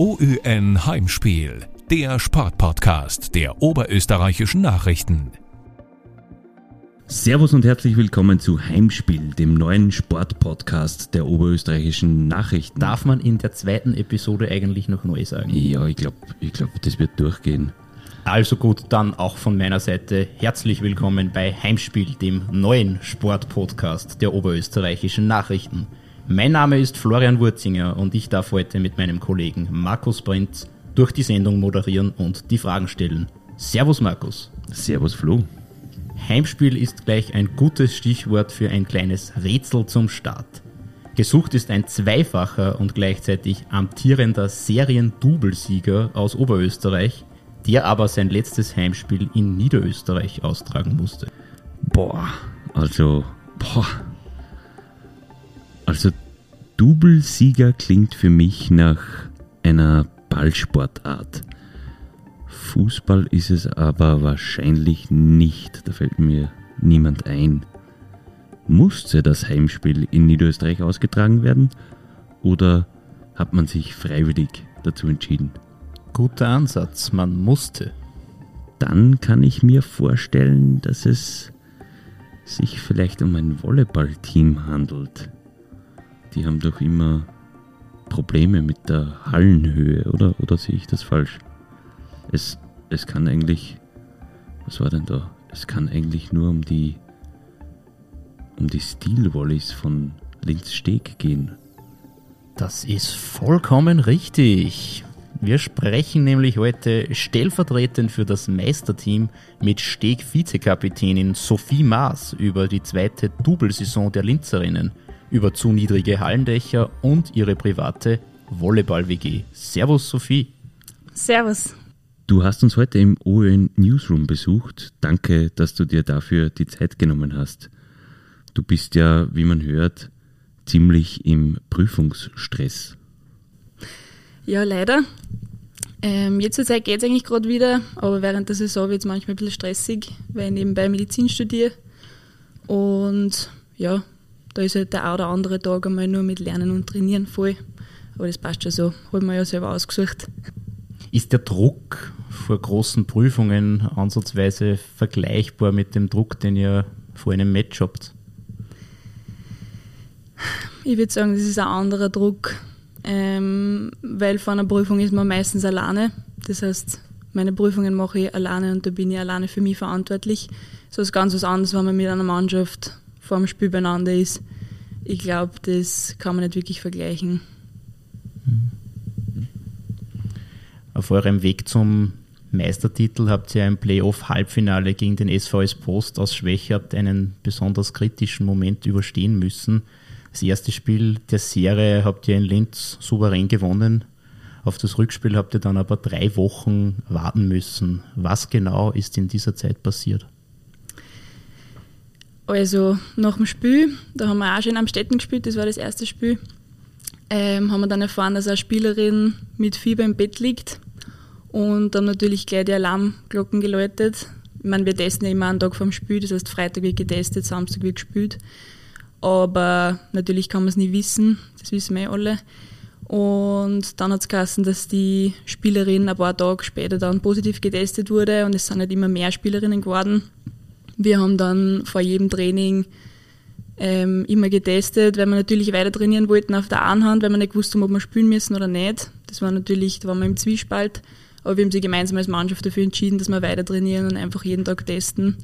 OÜN Heimspiel, der Sportpodcast der oberösterreichischen Nachrichten. Servus und herzlich willkommen zu Heimspiel, dem neuen Sportpodcast der oberösterreichischen Nachrichten. Darf man in der zweiten Episode eigentlich noch neu sagen? Ja, ich glaube, ich glaub, das wird durchgehen. Also gut, dann auch von meiner Seite herzlich willkommen bei Heimspiel, dem neuen Sportpodcast der oberösterreichischen Nachrichten. Mein Name ist Florian Wurzinger und ich darf heute mit meinem Kollegen Markus Prinz durch die Sendung moderieren und die Fragen stellen. Servus Markus. Servus Flo. Heimspiel ist gleich ein gutes Stichwort für ein kleines Rätsel zum Start. Gesucht ist ein zweifacher und gleichzeitig amtierender Serien-Doublesieger aus Oberösterreich, der aber sein letztes Heimspiel in Niederösterreich austragen musste. Boah, also, boah. Also, Doublesieger klingt für mich nach einer Ballsportart. Fußball ist es aber wahrscheinlich nicht, da fällt mir niemand ein. Musste das Heimspiel in Niederösterreich ausgetragen werden oder hat man sich freiwillig dazu entschieden? Guter Ansatz, man musste. Dann kann ich mir vorstellen, dass es sich vielleicht um ein Volleyballteam handelt. Die haben doch immer Probleme mit der Hallenhöhe, oder? Oder sehe ich das falsch? Es, es kann eigentlich. Was war denn da? Es kann eigentlich nur um die. um die Stilwolleys von Linz Steg gehen. Das ist vollkommen richtig. Wir sprechen nämlich heute stellvertretend für das Meisterteam mit Steg-Vizekapitänin Sophie Maas über die zweite Double-Saison der Linzerinnen, über zu niedrige Hallendächer und ihre private Volleyball-WG. Servus Sophie. Servus. Du hast uns heute im OÖN Newsroom besucht. Danke, dass du dir dafür die Zeit genommen hast. Du bist ja, wie man hört, ziemlich im Prüfungsstress. Ja, leider. Ähm, jetzt zur Zeit geht es eigentlich gerade wieder, aber während der Saison wird es manchmal ein bisschen stressig, weil ich nebenbei Medizin studiere. Und ja, da ist halt der ein oder andere Tag einmal nur mit Lernen und Trainieren voll. Aber das passt schon so, habe mir ja selber ausgesucht. Ist der Druck vor großen Prüfungen ansatzweise vergleichbar mit dem Druck, den ihr vor einem Match habt? Ich würde sagen, das ist ein anderer Druck, ähm, weil vor einer Prüfung ist man meistens alleine. Das heißt, meine Prüfungen mache ich alleine und da bin ich alleine für mich verantwortlich. So ist ganz was anderes, wenn man mit einer Mannschaft vor dem Spiel beieinander ist. Ich glaube, das kann man nicht wirklich vergleichen. Auf eurem Weg zum Meistertitel habt ihr ein Playoff-Halbfinale gegen den SVS Post aus Schwächert einen besonders kritischen Moment überstehen müssen. Das erste Spiel der Serie habt ihr in Linz souverän gewonnen. Auf das Rückspiel habt ihr dann aber drei Wochen warten müssen. Was genau ist in dieser Zeit passiert? Also nach dem Spiel, da haben wir auch schon am Städten gespielt, das war das erste Spiel, ähm, haben wir dann erfahren, dass eine Spielerin mit Fieber im Bett liegt und dann natürlich gleich die Alarmglocken geläutet. Ich meine, wir testen immer einen Tag vorm Spiel, das heißt Freitag wird getestet, Samstag wird gespielt. Aber natürlich kann man es nie wissen, das wissen wir eh alle. Und dann hat es geheißen, dass die Spielerin ein paar Tage später dann positiv getestet wurde und es sind halt immer mehr Spielerinnen geworden. Wir haben dann vor jedem Training ähm, immer getestet, weil wir natürlich weiter trainieren wollten auf der einen Hand, weil wir nicht gewusst haben, ob wir spielen müssen oder nicht. Das war natürlich, da waren wir im Zwiespalt. Aber wir haben sich gemeinsam als Mannschaft dafür entschieden, dass wir weiter trainieren und einfach jeden Tag testen.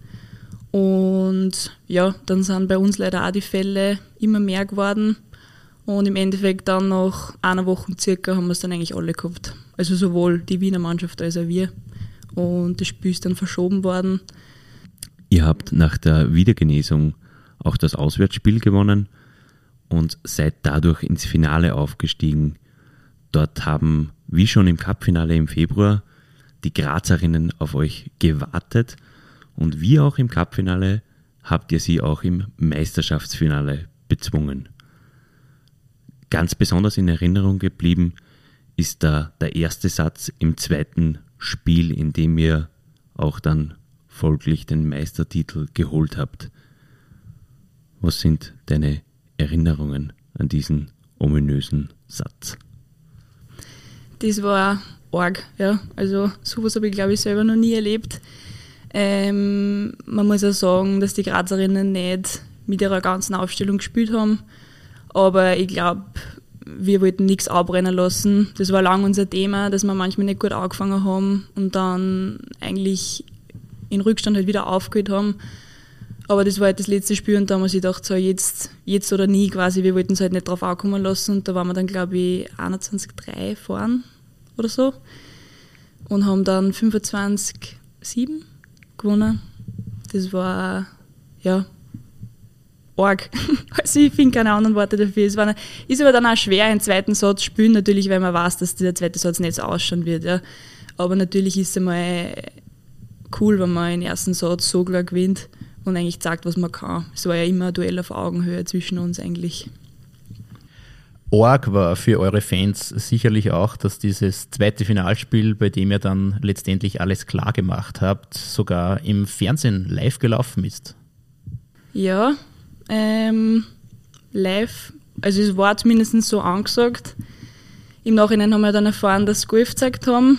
Und ja, dann sind bei uns leider auch die Fälle immer mehr geworden. Und im Endeffekt dann nach einer Woche circa haben wir es dann eigentlich alle gehabt. Also sowohl die Wiener Mannschaft als auch wir. Und das Spiel ist dann verschoben worden. Ihr habt nach der Wiedergenesung auch das Auswärtsspiel gewonnen und seid dadurch ins Finale aufgestiegen. Dort haben, wie schon im Cupfinale im Februar, die Grazerinnen auf euch gewartet und wie auch im Cupfinale habt ihr sie auch im Meisterschaftsfinale bezwungen. Ganz besonders in Erinnerung geblieben ist da der erste Satz im zweiten Spiel, in dem ihr auch dann folglich den Meistertitel geholt habt. Was sind deine Erinnerungen an diesen ominösen Satz? das war arg, ja. Also sowas habe ich, glaube ich, selber noch nie erlebt. Ähm, man muss auch sagen, dass die Grazerinnen nicht mit ihrer ganzen Aufstellung gespielt haben. Aber ich glaube, wir wollten nichts abrennen lassen. Das war lang unser Thema, dass wir manchmal nicht gut angefangen haben und dann eigentlich in Rückstand halt wieder aufgehört haben. Aber das war halt das letzte Spiel und da haben wir gedacht, so jetzt, jetzt oder nie quasi, wir wollten es halt nicht drauf ankommen lassen und da waren wir dann, glaube ich, 21-3 fahren oder so und haben dann 25-7 gewonnen. Das war, ja, arg. Also ich finde keine anderen Worte dafür. Es war, ist aber dann auch schwer, einen zweiten Satz spielen, natürlich, weil man weiß, dass der zweite Satz nicht so ausschauen wird. Ja. Aber natürlich ist es einmal cool, wenn man den ersten Satz so klar gewinnt und eigentlich sagt, was man kann. Es war ja immer ein Duell auf Augenhöhe zwischen uns eigentlich. Org war für eure Fans sicherlich auch, dass dieses zweite Finalspiel, bei dem ihr dann letztendlich alles klar gemacht habt, sogar im Fernsehen live gelaufen ist. Ja, ähm, live. Also es war zumindest so angesagt. Im Nachhinein haben wir dann erfahren, dass sie Golf gezeigt haben.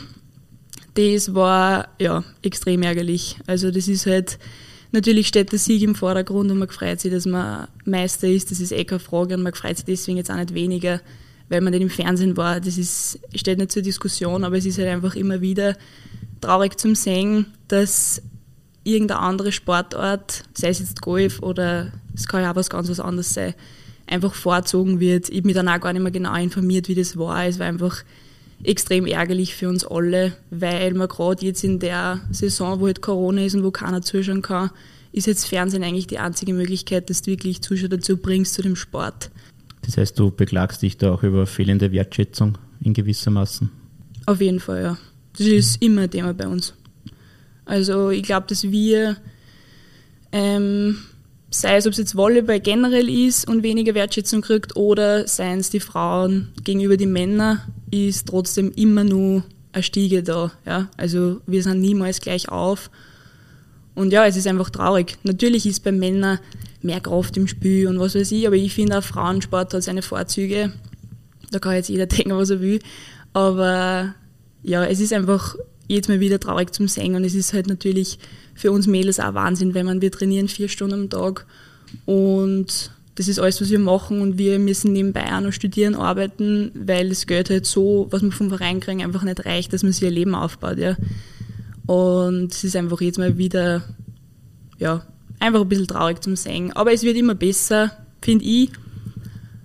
Das war ja extrem ärgerlich. Also das ist halt, natürlich steht der Sieg im Vordergrund und man freut sich, dass man Meister ist. Das ist eh keine Frage und man freut sich deswegen jetzt auch nicht weniger, weil man nicht im Fernsehen war. Das ist, steht nicht zur Diskussion, aber es ist halt einfach immer wieder traurig zum Sehen, dass irgendeine andere Sportart, sei es jetzt Golf oder es kann ja auch was ganz was anderes sein, einfach vorzogen wird. Ich bin mich dann auch gar nicht mehr genau informiert, wie das war. Es war einfach extrem ärgerlich für uns alle, weil man gerade jetzt in der Saison, wo halt Corona ist und wo keiner zuschauen kann, ist jetzt Fernsehen eigentlich die einzige Möglichkeit, dass du wirklich Zuschauer dazu bringst zu dem Sport. Das heißt, du beklagst dich da auch über fehlende Wertschätzung in gewissermaßen? Auf jeden Fall, ja. Das ist immer ein Thema bei uns. Also ich glaube, dass wir, ähm, sei es ob es jetzt Volleyball generell ist und weniger Wertschätzung kriegt oder seien es die Frauen gegenüber den Männern, ist trotzdem immer nur eine Stiege da. Ja? Also wir sind niemals gleich auf. Und ja, es ist einfach traurig. Natürlich ist bei Männern mehr Kraft im Spiel und was weiß ich, aber ich finde auch Frauensport hat seine Vorzüge. Da kann jetzt jeder denken, was er will. Aber ja, es ist einfach jedes Mal wieder traurig zum Singen. Und es ist halt natürlich für uns Mädels auch Wahnsinn, wenn man, wir trainieren vier Stunden am Tag und das ist alles, was wir machen und wir müssen nebenbei auch noch studieren, arbeiten, weil das Geld halt so, was wir vom Verein kriegen, einfach nicht reicht, dass man sich ihr Leben aufbaut, ja. Und es ist einfach jetzt mal wieder, ja, einfach ein bisschen traurig zum Singen. Aber es wird immer besser, finde ich.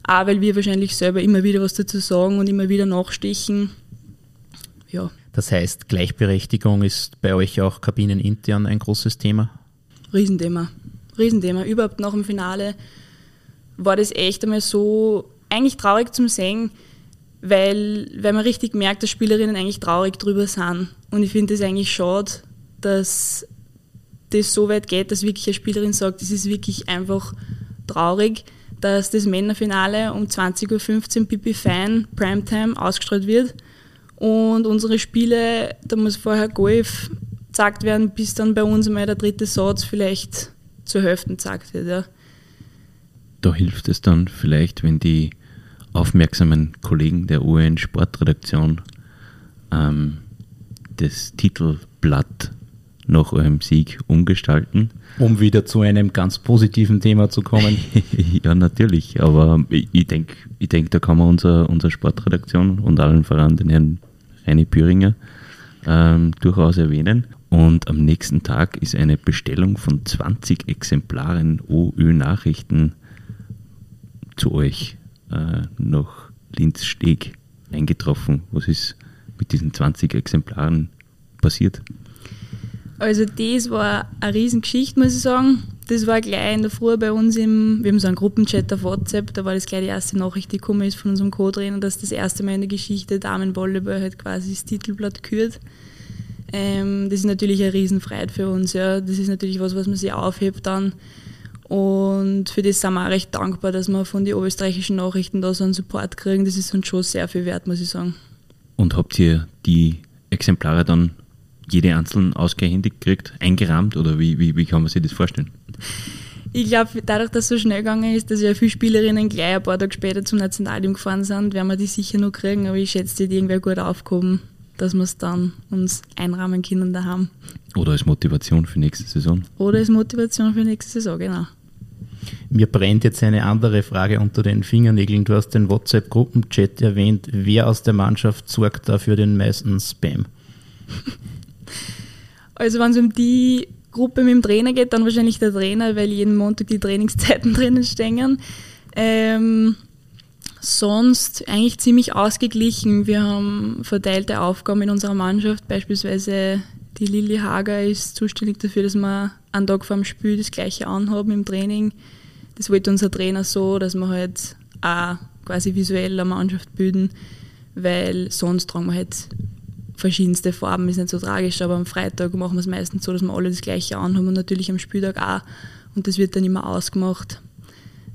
Auch weil wir wahrscheinlich selber immer wieder was dazu sagen und immer wieder nachstechen. Ja. Das heißt, Gleichberechtigung ist bei euch auch kabinenintern ein großes Thema? Riesenthema. Riesenthema. Überhaupt nach dem Finale war das echt einmal so eigentlich traurig zum Sehen, weil, weil man richtig merkt, dass Spielerinnen eigentlich traurig drüber sind. Und ich finde es eigentlich schade, dass das so weit geht, dass wirklich eine Spielerin sagt, es ist wirklich einfach traurig, dass das Männerfinale um 20.15 Uhr Pipi Fein Primetime ausgestrahlt wird und unsere Spiele, da muss vorher Golf gesagt werden, bis dann bei uns mal der dritte Satz vielleicht zur Hälfte gesagt wird. Ja. Da hilft es dann vielleicht, wenn die aufmerksamen Kollegen der UN Sportredaktion ähm, das Titelblatt nach eurem Sieg umgestalten. Um wieder zu einem ganz positiven Thema zu kommen. ja, natürlich, aber ich denke, ich denk, da kann man unsere unser Sportredaktion und allen voran den Herrn Reini Püringer ähm, durchaus erwähnen. Und am nächsten Tag ist eine Bestellung von 20 Exemplaren OÖ-Nachrichten zu euch äh, nach Linz-Steg eingetroffen. Was ist mit diesen 20 Exemplaren passiert? Also das war eine Riesengeschichte, muss ich sagen. Das war gleich in der Früh bei uns im, wir haben so einen Gruppenchat auf WhatsApp, da war das gleich die erste Nachricht, die gekommen ist von unserem Co-Trainer, dass das erste Mal in der Geschichte Damenvolleyball halt quasi das Titelblatt kürt. Ähm, das ist natürlich eine Riesenfreiheit für uns, ja. Das ist natürlich was, was man sich aufhebt dann. Und für das sind wir auch recht dankbar, dass wir von den oberösterreichischen Nachrichten da so einen Support kriegen. Das ist uns schon sehr viel wert, muss ich sagen. Und habt ihr die Exemplare dann jede einzeln ausgehändigt kriegt, eingerahmt oder wie, wie, wie kann man sich das vorstellen? Ich glaube, dadurch, dass es so schnell gegangen ist, dass ja viele Spielerinnen gleich ein paar Tage später zum Nationalteam gefahren sind, werden wir die sicher noch kriegen, aber ich schätze, die irgendwer gut aufgehoben, dass wir es dann uns einrahmen können daheim. Oder als Motivation für nächste Saison. Oder als Motivation für nächste Saison, genau. Mir brennt jetzt eine andere Frage unter den Fingernägeln. Du hast den WhatsApp-Gruppenchat erwähnt. Wer aus der Mannschaft sorgt da für den meisten Spam? Also wenn es um die Gruppe mit dem Trainer geht, dann wahrscheinlich der Trainer, weil jeden Montag die Trainingszeiten drinnen stehen. Ähm, sonst eigentlich ziemlich ausgeglichen. Wir haben verteilte Aufgaben in unserer Mannschaft. Beispielsweise die Lilly Hager ist zuständig dafür, dass wir einen Tag vor dem Spiel das gleiche anhaben im Training. Das wollte unser Trainer so, dass wir halt auch quasi visuell eine Mannschaft bilden, weil sonst tragen wir halt verschiedenste Farben, ist nicht so tragisch, aber am Freitag machen wir es meistens so, dass wir alle das gleiche anhaben und natürlich am Spieltag auch. Und das wird dann immer ausgemacht.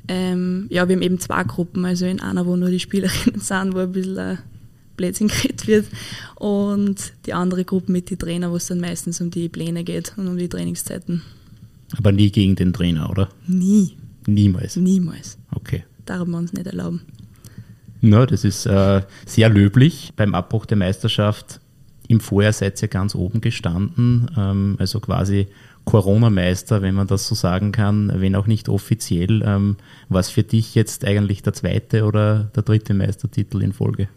Ähm, ja, wir haben eben zwei Gruppen, also in einer, wo nur die Spielerinnen sind, wo ein bisschen ein Blödsinn geredet wird und die andere Gruppe mit den Trainer, wo es dann meistens um die Pläne geht und um die Trainingszeiten. Aber nie gegen den Trainer, oder? Nie. Niemals. Niemals. Okay. Darf wir uns nicht erlauben. Na, das ist äh, sehr löblich. Beim Abbruch der Meisterschaft im Vorjahr seid ihr ganz oben gestanden, ähm, also quasi Corona-Meister, wenn man das so sagen kann, wenn auch nicht offiziell. Ähm, was für dich jetzt eigentlich der zweite oder der dritte Meistertitel in Folge?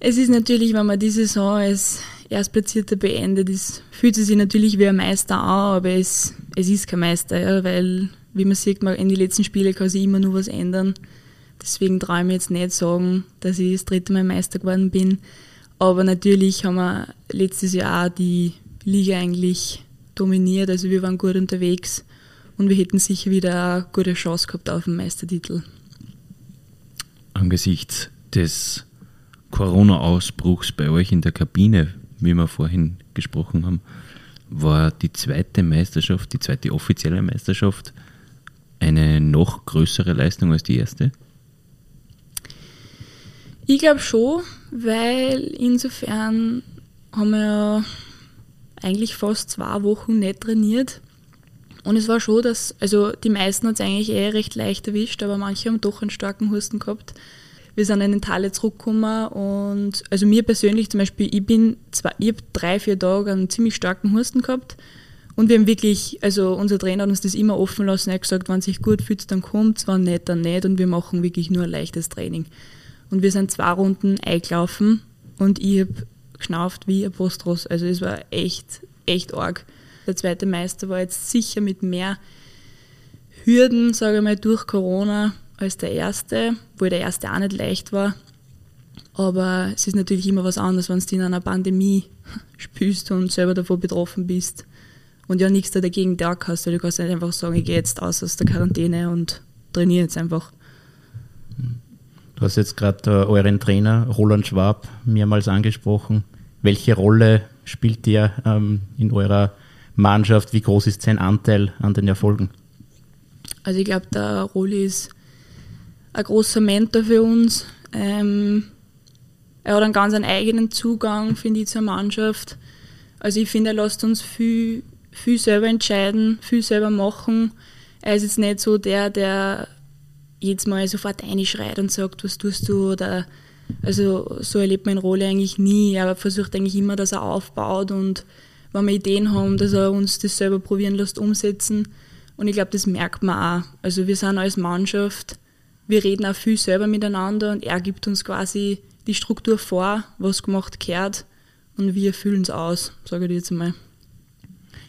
Es ist natürlich, wenn man die Saison als Erstplatzierter beendet, ist, fühlt es sich natürlich wie ein Meister an, aber es, es ist kein Meister, ja, weil, wie man sieht, man in den letzten Spielen kann sich immer nur was ändern. Deswegen traue ich mir jetzt nicht sagen, dass ich das dritte Mal Meister geworden bin. Aber natürlich haben wir letztes Jahr auch die Liga eigentlich dominiert, also wir waren gut unterwegs und wir hätten sicher wieder eine gute Chance gehabt auf den Meistertitel. Angesichts des Corona-Ausbruchs bei euch in der Kabine, wie wir vorhin gesprochen haben, war die zweite Meisterschaft, die zweite offizielle Meisterschaft, eine noch größere Leistung als die erste? Ich glaube schon, weil insofern haben wir ja eigentlich fast zwei Wochen nicht trainiert. Und es war schon, dass, also die meisten hat es eigentlich eher recht leicht erwischt, aber manche haben doch einen starken Husten gehabt wir sind in den Tal zurückgekommen und also mir persönlich zum Beispiel, ich bin zwar, ich habe drei, vier Tage einen ziemlich starken Husten gehabt und wir haben wirklich, also unser Trainer hat uns das immer offen lassen, er hat gesagt, wenn sich gut fühlt, dann kommt, wenn nicht, dann nicht und wir machen wirklich nur ein leichtes Training. Und wir sind zwei Runden eingelaufen und ich habe geschnauft wie ein Postros, also es war echt, echt arg. Der zweite Meister war jetzt sicher mit mehr Hürden, sage ich mal, durch Corona als der erste, wo der erste auch nicht leicht war. Aber es ist natürlich immer was anderes, wenn du in einer Pandemie spielst und selber davon betroffen bist und ja nichts dagegen da hast. Du kannst nicht einfach sagen, ich gehe jetzt aus aus der Quarantäne und trainiere jetzt einfach. Du hast jetzt gerade äh, euren Trainer Roland Schwab mehrmals angesprochen. Welche Rolle spielt der ähm, in eurer Mannschaft? Wie groß ist sein Anteil an den Erfolgen? Also ich glaube, der Roli ist ein großer Mentor für uns. Ähm, er hat einen ganz einen eigenen Zugang, finde ich, zur Mannschaft. Also ich finde, er lässt uns viel, viel selber entscheiden, viel selber machen. Er ist jetzt nicht so der, der jedes Mal sofort reinschreit und sagt, was tust du oder also so erlebt man Rolle eigentlich nie. Er versucht eigentlich immer, dass er aufbaut und wenn wir Ideen haben, dass er uns das selber probieren lässt, umsetzen. Und ich glaube, das merkt man auch. Also wir sind als Mannschaft wir reden auch viel selber miteinander und er gibt uns quasi die Struktur vor, was gemacht gehört und wir füllen es aus, sage ich jetzt mal.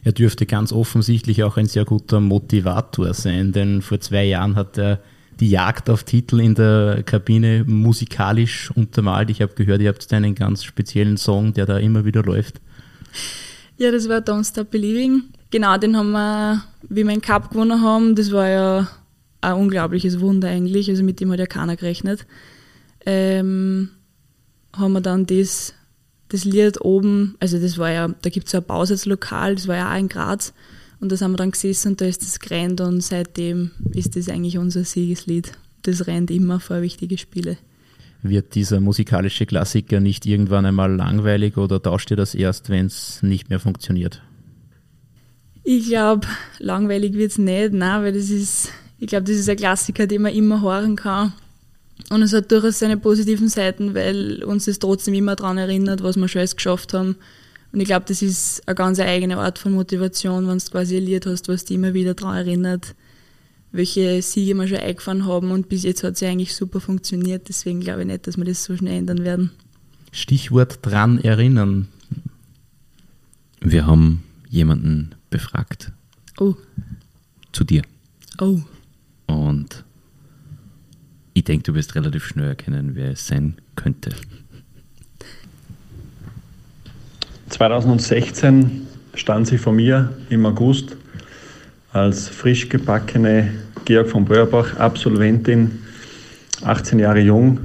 Er dürfte ganz offensichtlich auch ein sehr guter Motivator sein, denn vor zwei Jahren hat er die Jagd auf Titel in der Kabine musikalisch untermalt. Ich habe gehört, ihr habt einen ganz speziellen Song, der da immer wieder läuft. Ja, das war Don't Stop Believing. Genau, den haben wir, wie wir einen Cup gewonnen haben, das war ja ein unglaubliches Wunder eigentlich, also mit dem hat ja keiner gerechnet. Ähm, haben wir dann das, das Lied oben, also das war ja, da gibt es ja ein Bausatzlokal, das war ja auch in Graz und da haben wir dann gesessen und da ist das gerannt und seitdem ist das eigentlich unser Siegeslied. Das rennt immer vor wichtige Spiele. Wird dieser musikalische Klassiker nicht irgendwann einmal langweilig oder tauscht ihr das erst, wenn es nicht mehr funktioniert? Ich glaube, langweilig wird es nicht, nein, weil das ist, ich glaube, das ist ein Klassiker, den man immer hören kann. Und es hat durchaus seine positiven Seiten, weil uns das trotzdem immer daran erinnert, was wir schon alles geschafft haben. Und ich glaube, das ist eine ganz eigene Art von Motivation, wenn du quasi ein Lied hast, was dich immer wieder daran erinnert, welche Siege wir schon eingefahren haben. Und bis jetzt hat es ja eigentlich super funktioniert. Deswegen glaube ich nicht, dass wir das so schnell ändern werden. Stichwort dran erinnern. Wir haben jemanden befragt. Oh. Zu dir. Oh. Und ich denke, du wirst relativ schnell erkennen, wer es sein könnte. 2016 stand sie vor mir im August als frisch gebackene Georg von Beuerbach Absolventin, 18 Jahre jung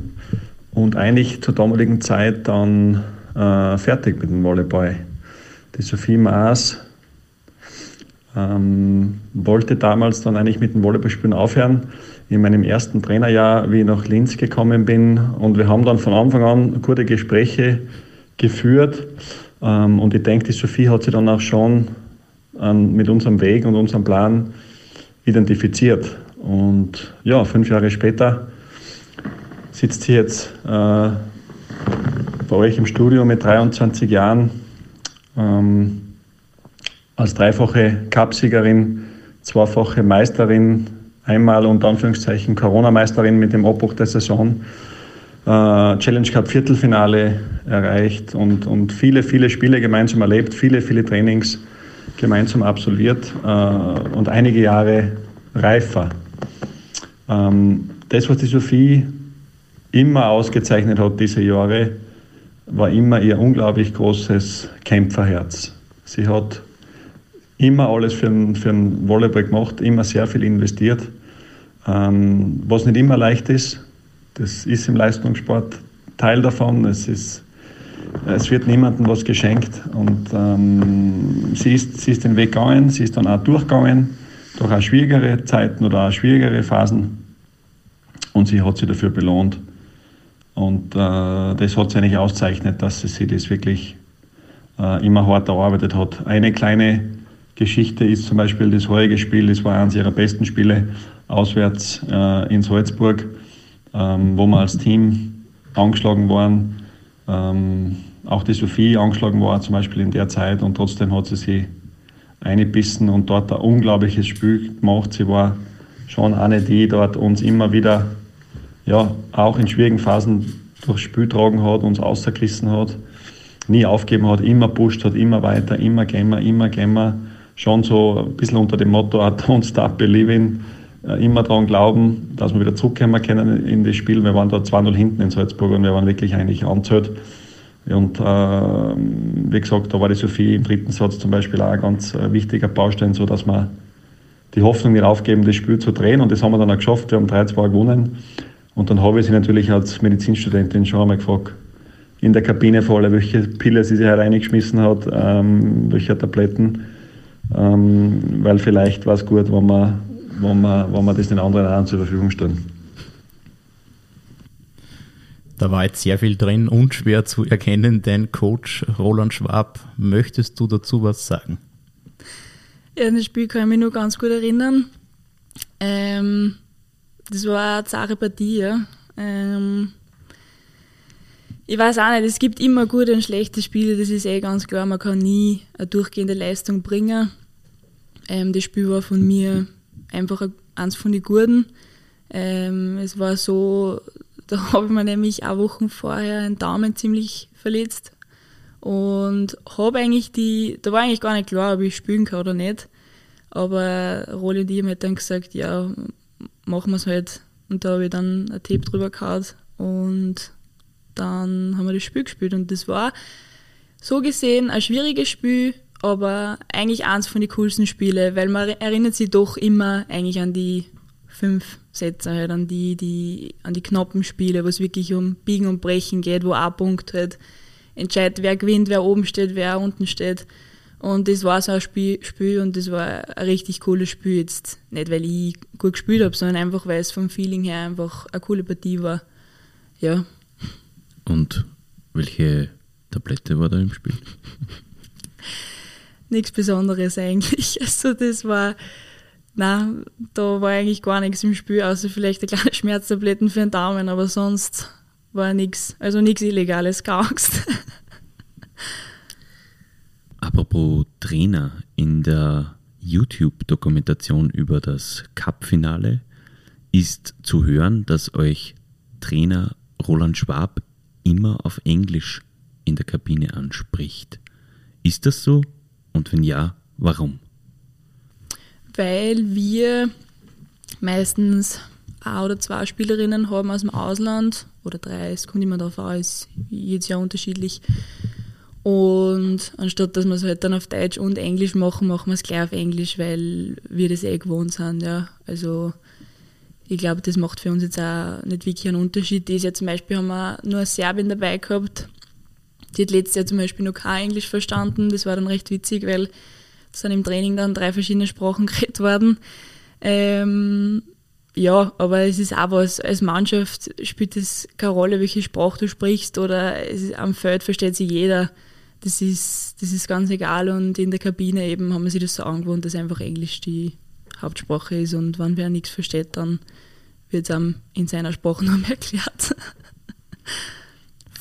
und eigentlich zur damaligen Zeit dann äh, fertig mit dem Volleyball. Die Sophie Maas ähm, wollte damals dann eigentlich mit dem Volleyballspielen aufhören. In meinem ersten Trainerjahr, wie ich nach Linz gekommen bin. Und wir haben dann von Anfang an gute Gespräche geführt. Ähm, und ich denke, die Sophie hat sich dann auch schon ähm, mit unserem Weg und unserem Plan identifiziert. Und ja, fünf Jahre später sitzt sie jetzt äh, bei euch im Studio mit 23 Jahren ähm, als dreifache Cupsiegerin, zweifache Meisterin, einmal unter Anführungszeichen Corona-Meisterin mit dem Abbruch der Saison, äh, Challenge Cup Viertelfinale erreicht und, und viele, viele Spiele gemeinsam erlebt, viele, viele Trainings gemeinsam absolviert äh, und einige Jahre reifer. Ähm, das, was die Sophie immer ausgezeichnet hat diese Jahre, war immer ihr unglaublich großes Kämpferherz. Sie hat immer alles für den, für den Volleyball gemacht, immer sehr viel investiert, ähm, was nicht immer leicht ist. Das ist im Leistungssport Teil davon. Es, ist, es wird niemandem was geschenkt und ähm, sie, ist, sie ist den Weg gegangen, sie ist dann auch durchgegangen, durch auch schwierigere Zeiten oder auch schwierigere Phasen und sie hat sich dafür belohnt. Und äh, das hat sie eigentlich auszeichnet, dass sie sich das wirklich äh, immer hart erarbeitet hat. Eine kleine Geschichte ist zum Beispiel das heutige Spiel, das war eines ihrer besten Spiele auswärts äh, in Salzburg, ähm, wo wir als Team angeschlagen waren. Ähm, auch die Sophie angeschlagen war zum Beispiel in der Zeit und trotzdem hat sie sich eingebissen und dort ein unglaubliches Spiel gemacht. Sie war schon eine, die dort uns immer wieder, ja, auch in schwierigen Phasen durchs Spiel tragen hat, uns außergerissen hat, nie aufgeben hat, immer pusht hat, immer weiter, immer gehen immer gehen Schon so ein bisschen unter dem Motto, don't stop believing, immer daran glauben, dass wir wieder zurückkommen können in das Spiel. Wir waren da 2-0 hinten in Salzburg und wir waren wirklich eigentlich anzählt. Und äh, wie gesagt, da war die Sophie im dritten Satz zum Beispiel auch ein ganz äh, wichtiger Baustein, so dass wir die Hoffnung nicht aufgeben, das Spiel zu drehen. Und das haben wir dann auch geschafft. Wir haben 3-2 gewonnen. Und dann habe ich sie natürlich als Medizinstudentin schon einmal gefragt, in der Kabine vor allem, welche Pille sie sich halt reingeschmissen hat, ähm, welche Tabletten. Ähm, weil vielleicht war es gut, wenn wir, wenn, wir, wenn wir das den anderen auch zur Verfügung stellen. Da war jetzt sehr viel drin, unschwer zu erkennen. Dein Coach Roland Schwab, möchtest du dazu was sagen? Ja, an das Spiel kann ich mich nur ganz gut erinnern. Ähm, das war eine zahre Partie. Ja. Ähm, ich weiß auch nicht, es gibt immer gute und schlechte Spiele, das ist eh ganz klar. Man kann nie eine durchgehende Leistung bringen. Ähm, das Spiel war von mir einfach eins von den Guten. Ähm, es war so, da habe ich mir nämlich auch Wochen vorher einen Daumen ziemlich verletzt und habe eigentlich die, da war eigentlich gar nicht klar, ob ich spielen kann oder nicht. Aber Rolli und ich haben halt dann gesagt, ja, machen wir es halt. Und da habe ich dann ein Tape drüber gehauen und dann haben wir das Spiel gespielt. Und das war so gesehen ein schwieriges Spiel, aber eigentlich eins von den coolsten Spielen, weil man erinnert sich doch immer eigentlich an die fünf Sätze, halt an die, die, an die knappen Spiele, wo es wirklich um Biegen und Brechen geht, wo ein Punkt halt entscheidet, wer gewinnt, wer oben steht, wer unten steht. Und das war so ein Spiel, Spiel und das war ein richtig cooles Spiel. Jetzt nicht, weil ich gut gespielt habe, sondern einfach, weil es vom Feeling her einfach eine coole Partie war. Ja. Und welche Tablette war da im Spiel? Nichts Besonderes eigentlich. Also das war, na, da war eigentlich gar nichts im Spiel, außer vielleicht eine kleine Schmerztabletten für den Daumen, aber sonst war nichts, also nichts Illegales, gar Angst. Apropos Trainer, in der YouTube-Dokumentation über das Cup-Finale ist zu hören, dass euch Trainer Roland Schwab immer auf Englisch in der Kabine anspricht. Ist das so? Und wenn ja, warum? Weil wir meistens ein oder zwei Spielerinnen haben aus dem Ausland oder drei, es kommt immer darauf an, ist jedes Jahr unterschiedlich. Und anstatt dass wir es halt dann auf Deutsch und Englisch machen, machen wir es gleich auf Englisch, weil wir das eh gewohnt sind. Ja. Also ich glaube, das macht für uns jetzt auch nicht wirklich einen Unterschied. Dieses Jahr zum Beispiel haben wir nur eine Serbin dabei gehabt. Die hat letztes Jahr zum Beispiel noch kein Englisch verstanden. Das war dann recht witzig, weil es sind im Training dann drei verschiedene Sprachen geredet worden. Ähm, ja, aber es ist auch was, als Mannschaft spielt es keine Rolle, welche Sprache du sprichst oder ist, am Feld versteht sich jeder. Das ist, das ist ganz egal und in der Kabine eben haben wir sich das so angewohnt, dass einfach Englisch die Hauptsprache ist und wenn wer nichts versteht, dann wird es einem in seiner Sprache noch erklärt.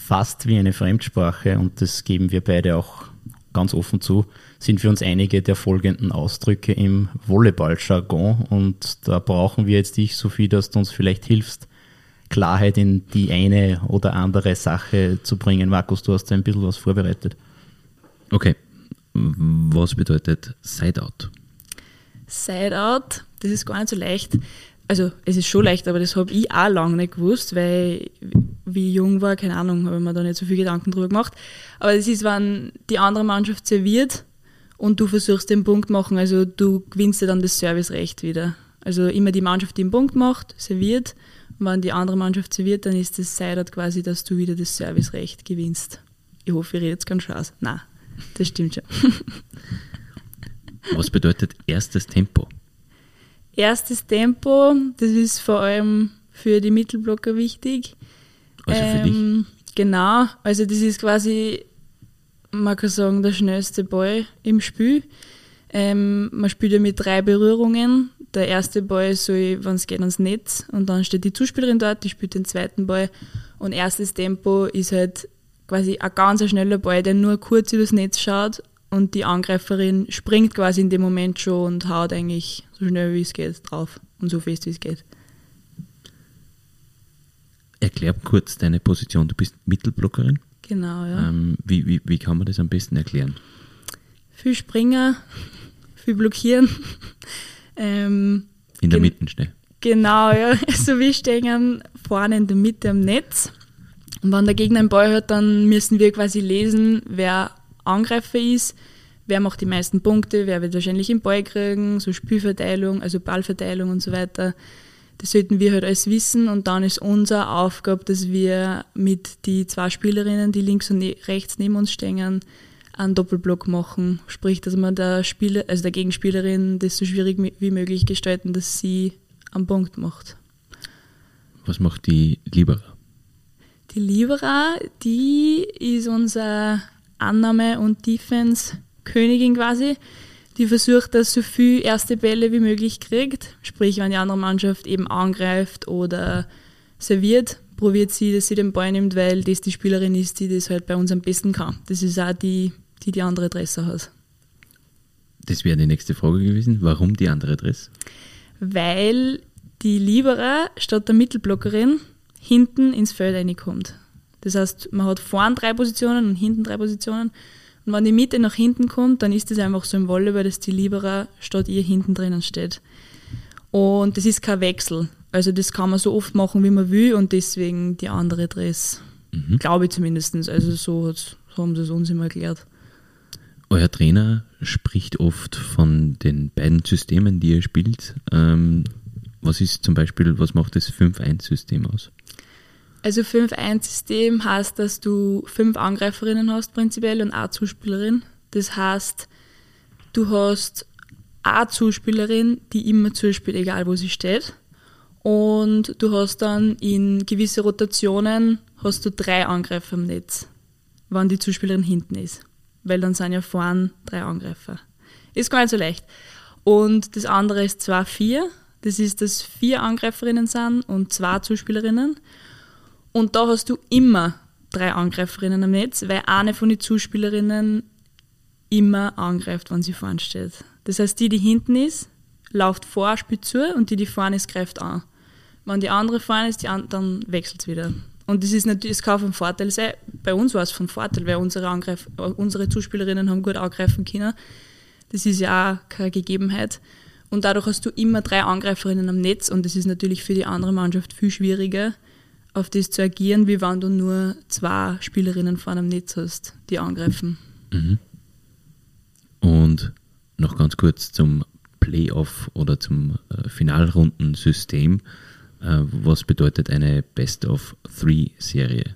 Fast wie eine Fremdsprache und das geben wir beide auch ganz offen zu, sind für uns einige der folgenden Ausdrücke im Volleyball-Jargon und da brauchen wir jetzt dich, Sophie, dass du uns vielleicht hilfst, Klarheit in die eine oder andere Sache zu bringen. Markus, du hast da ein bisschen was vorbereitet. Okay, was bedeutet Side-Out? Side-Out, das ist gar nicht so leicht. Also es ist schon leicht, aber das habe ich auch lange nicht gewusst, weil wie ich jung war, keine Ahnung, habe ich mir da nicht so viel Gedanken drüber gemacht. Aber das ist, wenn die andere Mannschaft serviert und du versuchst den Punkt machen, also du gewinnst ja dann das Servicerecht wieder. Also immer die Mannschaft, die den Punkt macht, serviert. Und wenn die andere Mannschaft serviert, dann ist das Side-Out quasi, dass du wieder das Servicerecht gewinnst. Ich hoffe, ich rede jetzt ganz Spaß. Nein, das stimmt schon. Was bedeutet erstes Tempo? Erstes Tempo, das ist vor allem für die Mittelblocker wichtig. Also für ähm, dich? Genau, also das ist quasi, man kann sagen, der schnellste Ball im Spiel. Ähm, man spielt ja mit drei Berührungen. Der erste Ball soll, wenn es geht, ans Netz und dann steht die Zuspielerin dort, die spielt den zweiten Ball. Und erstes Tempo ist halt quasi ein ganz schneller Ball, der nur kurz übers Netz schaut und die Angreiferin springt quasi in dem Moment schon und haut eigentlich so schnell wie es geht drauf und so fest wie es geht. Erklär kurz deine Position. Du bist Mittelblockerin. Genau, ja. Ähm, wie, wie, wie kann man das am besten erklären? Viel Springer, viel Blockieren. ähm, in der Mitte stehen. Genau, ja. Also wir stehen vorne in der Mitte am Netz. Und wenn der Gegner einen Ball hat, dann müssen wir quasi lesen, wer Angreifer ist, wer macht die meisten Punkte, wer wird wahrscheinlich den Ball kriegen, so Spielverteilung, also Ballverteilung und so weiter. Das sollten wir halt alles wissen und dann ist unsere Aufgabe, dass wir mit die zwei Spielerinnen, die links und ne-, rechts neben uns stehen, einen Doppelblock machen. Sprich, dass man der Spieler, also der Gegenspielerin das so schwierig wie möglich gestalten, dass sie einen Punkt macht. Was macht die Libera? Die Libera, die ist unser Annahme und Defense Königin quasi, die versucht, dass so viel erste Bälle wie möglich kriegt. Sprich, wenn die andere Mannschaft eben angreift oder serviert, probiert sie, dass sie den Ball nimmt, weil das die Spielerin ist, die das halt bei uns am besten kann. Das ist auch die, die die andere Adresse hat. Das wäre die nächste Frage gewesen. Warum die andere Adresse? Weil die Libera statt der Mittelblockerin hinten ins Feld reinkommt. Das heißt, man hat vorn drei Positionen und hinten drei Positionen. Und wenn die Mitte nach hinten kommt, dann ist das einfach so im Volleyball, dass die Libera statt ihr hinten drinnen steht. Und das ist kein Wechsel. Also das kann man so oft machen, wie man will und deswegen die andere Dress. Mhm. Glaube ich zumindest. Also so, so haben sie es uns immer erklärt. Euer Trainer spricht oft von den beiden Systemen, die ihr spielt. Ähm, was ist zum Beispiel, was macht das 5-1-System aus? Also 5-1-System heißt, dass du fünf Angreiferinnen hast prinzipiell und eine Zuspielerin. Das heißt, du hast eine Zuspielerin, die immer zuspielt, egal wo sie steht. Und du hast dann in gewisse Rotationen hast du drei Angreifer im Netz, wann die Zuspielerin hinten ist. weil dann sind ja vorne drei Angreifer. Ist gar nicht so leicht. Und das andere ist 2-4. Das ist, dass vier Angreiferinnen sind und zwei Zuspielerinnen. Und da hast du immer drei Angreiferinnen am Netz, weil eine von den Zuspielerinnen immer angreift, wenn sie vorne steht. Das heißt, die, die hinten ist, läuft vor, spielt zu und die, die vorne ist, greift an. Wenn die andere vorne ist, die andere, dann wechselt es wieder. Und das ist natürlich, es kann von Vorteil sein. Bei uns war es von Vorteil, weil unsere, Angreif unsere Zuspielerinnen haben gut angreifen können. Das ist ja auch keine Gegebenheit. Und dadurch hast du immer drei Angreiferinnen am Netz und das ist natürlich für die andere Mannschaft viel schwieriger, auf das zu agieren, wie wenn du nur zwei Spielerinnen vorne am Netz hast, die angreifen. Mhm. Und noch ganz kurz zum Playoff oder zum äh, Finalrundensystem. Äh, was bedeutet eine Best of Three Serie?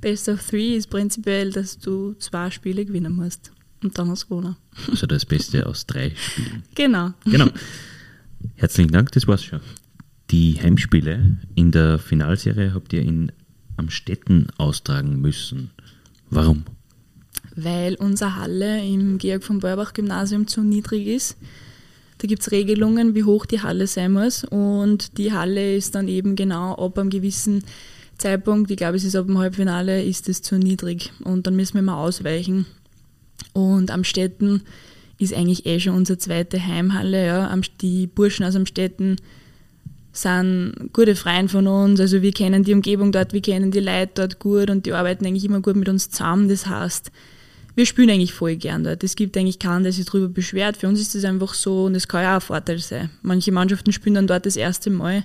Best of Three ist prinzipiell, dass du zwei Spiele gewinnen musst und dann hast du gewonnen. Also das Beste aus drei Spielen. Genau. Genau. Herzlichen Dank, das war's schon. Die Heimspiele in der Finalserie habt ihr in Amstetten austragen müssen. Warum? Weil unsere Halle im Georg von Beuerbach Gymnasium zu niedrig ist. Da gibt es Regelungen, wie hoch die Halle sein muss. Und die Halle ist dann eben genau ab einem gewissen Zeitpunkt, ich glaube, es ist ab dem Halbfinale, ist es zu niedrig. Und dann müssen wir mal ausweichen. Und am Städten ist eigentlich eh schon unsere zweite Heimhalle. Ja. Die Burschen aus Amstetten sind gute Freunde von uns. Also wir kennen die Umgebung dort, wir kennen die Leute dort gut und die arbeiten eigentlich immer gut mit uns zusammen. Das heißt, wir spielen eigentlich voll gern dort. Es gibt eigentlich keinen, der sich darüber beschwert. Für uns ist das einfach so und es kann ja auch ein Vorteil sein. Manche Mannschaften spielen dann dort das erste Mal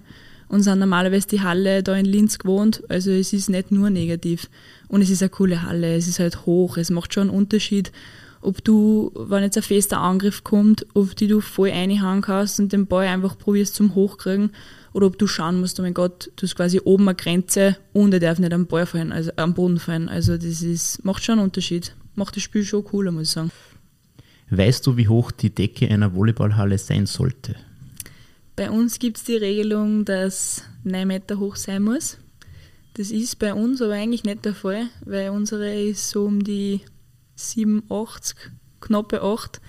und sind normalerweise die Halle da in Linz gewohnt. Also es ist nicht nur negativ. Und es ist eine coole Halle, es ist halt hoch, es macht schon einen Unterschied, ob du, wenn jetzt ein fester Angriff kommt, ob die du voll reinhauen kannst und den Ball einfach probierst zum Hochkriegen oder ob du schauen musst, oh mein Gott, du hast quasi oben eine Grenze und er darf nicht am Ball fallen, also am Boden fallen. Also das ist, macht schon einen Unterschied macht das Spiel schon cooler, muss ich sagen. Weißt du, wie hoch die Decke einer Volleyballhalle sein sollte? Bei uns gibt es die Regelung, dass 9 Meter hoch sein muss. Das ist bei uns aber eigentlich nicht der Fall, weil unsere ist so um die 87, knappe 8.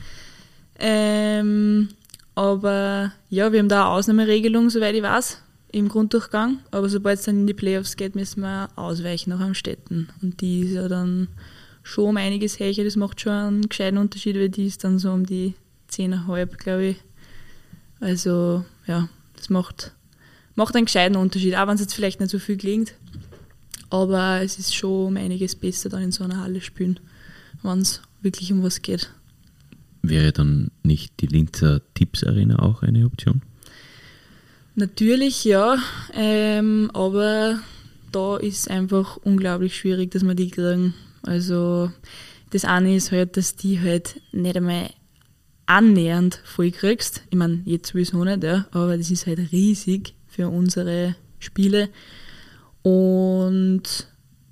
Ähm, aber ja, wir haben da eine Ausnahmeregelung, soweit ich weiß, im Grunddurchgang. Aber sobald es dann in die Playoffs geht, müssen wir ausweichen nach Amstetten. Und die ist ja dann schon um einiges höher. Das macht schon einen gescheiten Unterschied, weil die ist dann so um die 10,5, glaube ich. Also, ja, das macht, macht einen gescheiten Unterschied, auch wenn es jetzt vielleicht nicht so viel klingt. Aber es ist schon um einiges besser, dann in so einer Halle spielen, wenn es wirklich um was geht. Wäre dann nicht die Linzer Tipps Arena auch eine Option? Natürlich ja, ähm, aber da ist einfach unglaublich schwierig, dass wir die kriegen. Also das eine ist halt, dass die halt nicht einmal annähernd voll kriegst. Ich meine, jetzt sowieso nicht, ja, aber das ist halt riesig für unsere Spiele. Und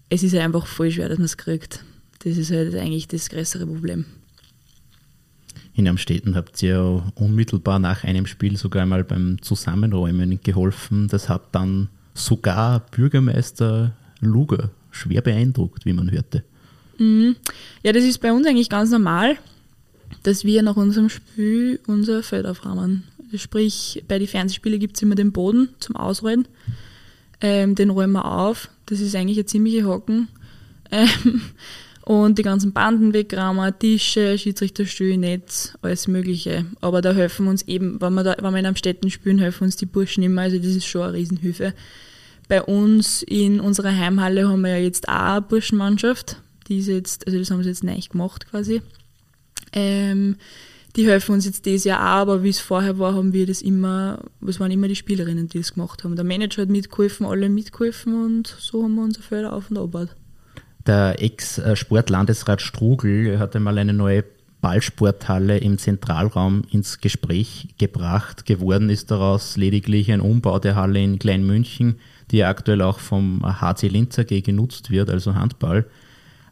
es ist halt einfach voll schwer, dass man es kriegt. Das ist halt eigentlich das größere Problem. In Amstetten habt ihr ja unmittelbar nach einem Spiel sogar einmal beim Zusammenräumen geholfen. Das hat dann sogar Bürgermeister Luger schwer beeindruckt, wie man hörte. Mhm. Ja, das ist bei uns eigentlich ganz normal, dass wir nach unserem Spiel unser Feld aufräumen. Sprich, bei den Fernsehspielen gibt es immer den Boden zum Ausrollen. Ähm, den räumen wir auf. Das ist eigentlich ein ziemlicher Hocken. Ähm, und die ganzen Banden wegräumen, Tische, Schiedsrichterstühle, Netz, alles Mögliche. Aber da helfen uns eben, wenn wir, da, wenn wir in einem Städten spielen, helfen uns die Burschen immer. Also das ist schon eine Riesenhilfe. Bei uns in unserer Heimhalle haben wir ja jetzt auch eine Burschenmannschaft die ist jetzt, also das haben sie jetzt nicht gemacht quasi. Ähm, die helfen uns jetzt dieses Jahr auch, aber wie es vorher war, haben wir das immer, es waren immer die Spielerinnen, die das gemacht haben. Der Manager hat mitgeholfen, alle mitgeholfen und so haben wir unser Feld auf und abgebaut. Der Ex-Sportlandesrat Strugel hat einmal eine neue Ballsporthalle im Zentralraum ins Gespräch gebracht. Geworden ist daraus lediglich ein Umbau der Halle in Kleinmünchen, die aktuell auch vom HC Linz AG genutzt wird, also Handball.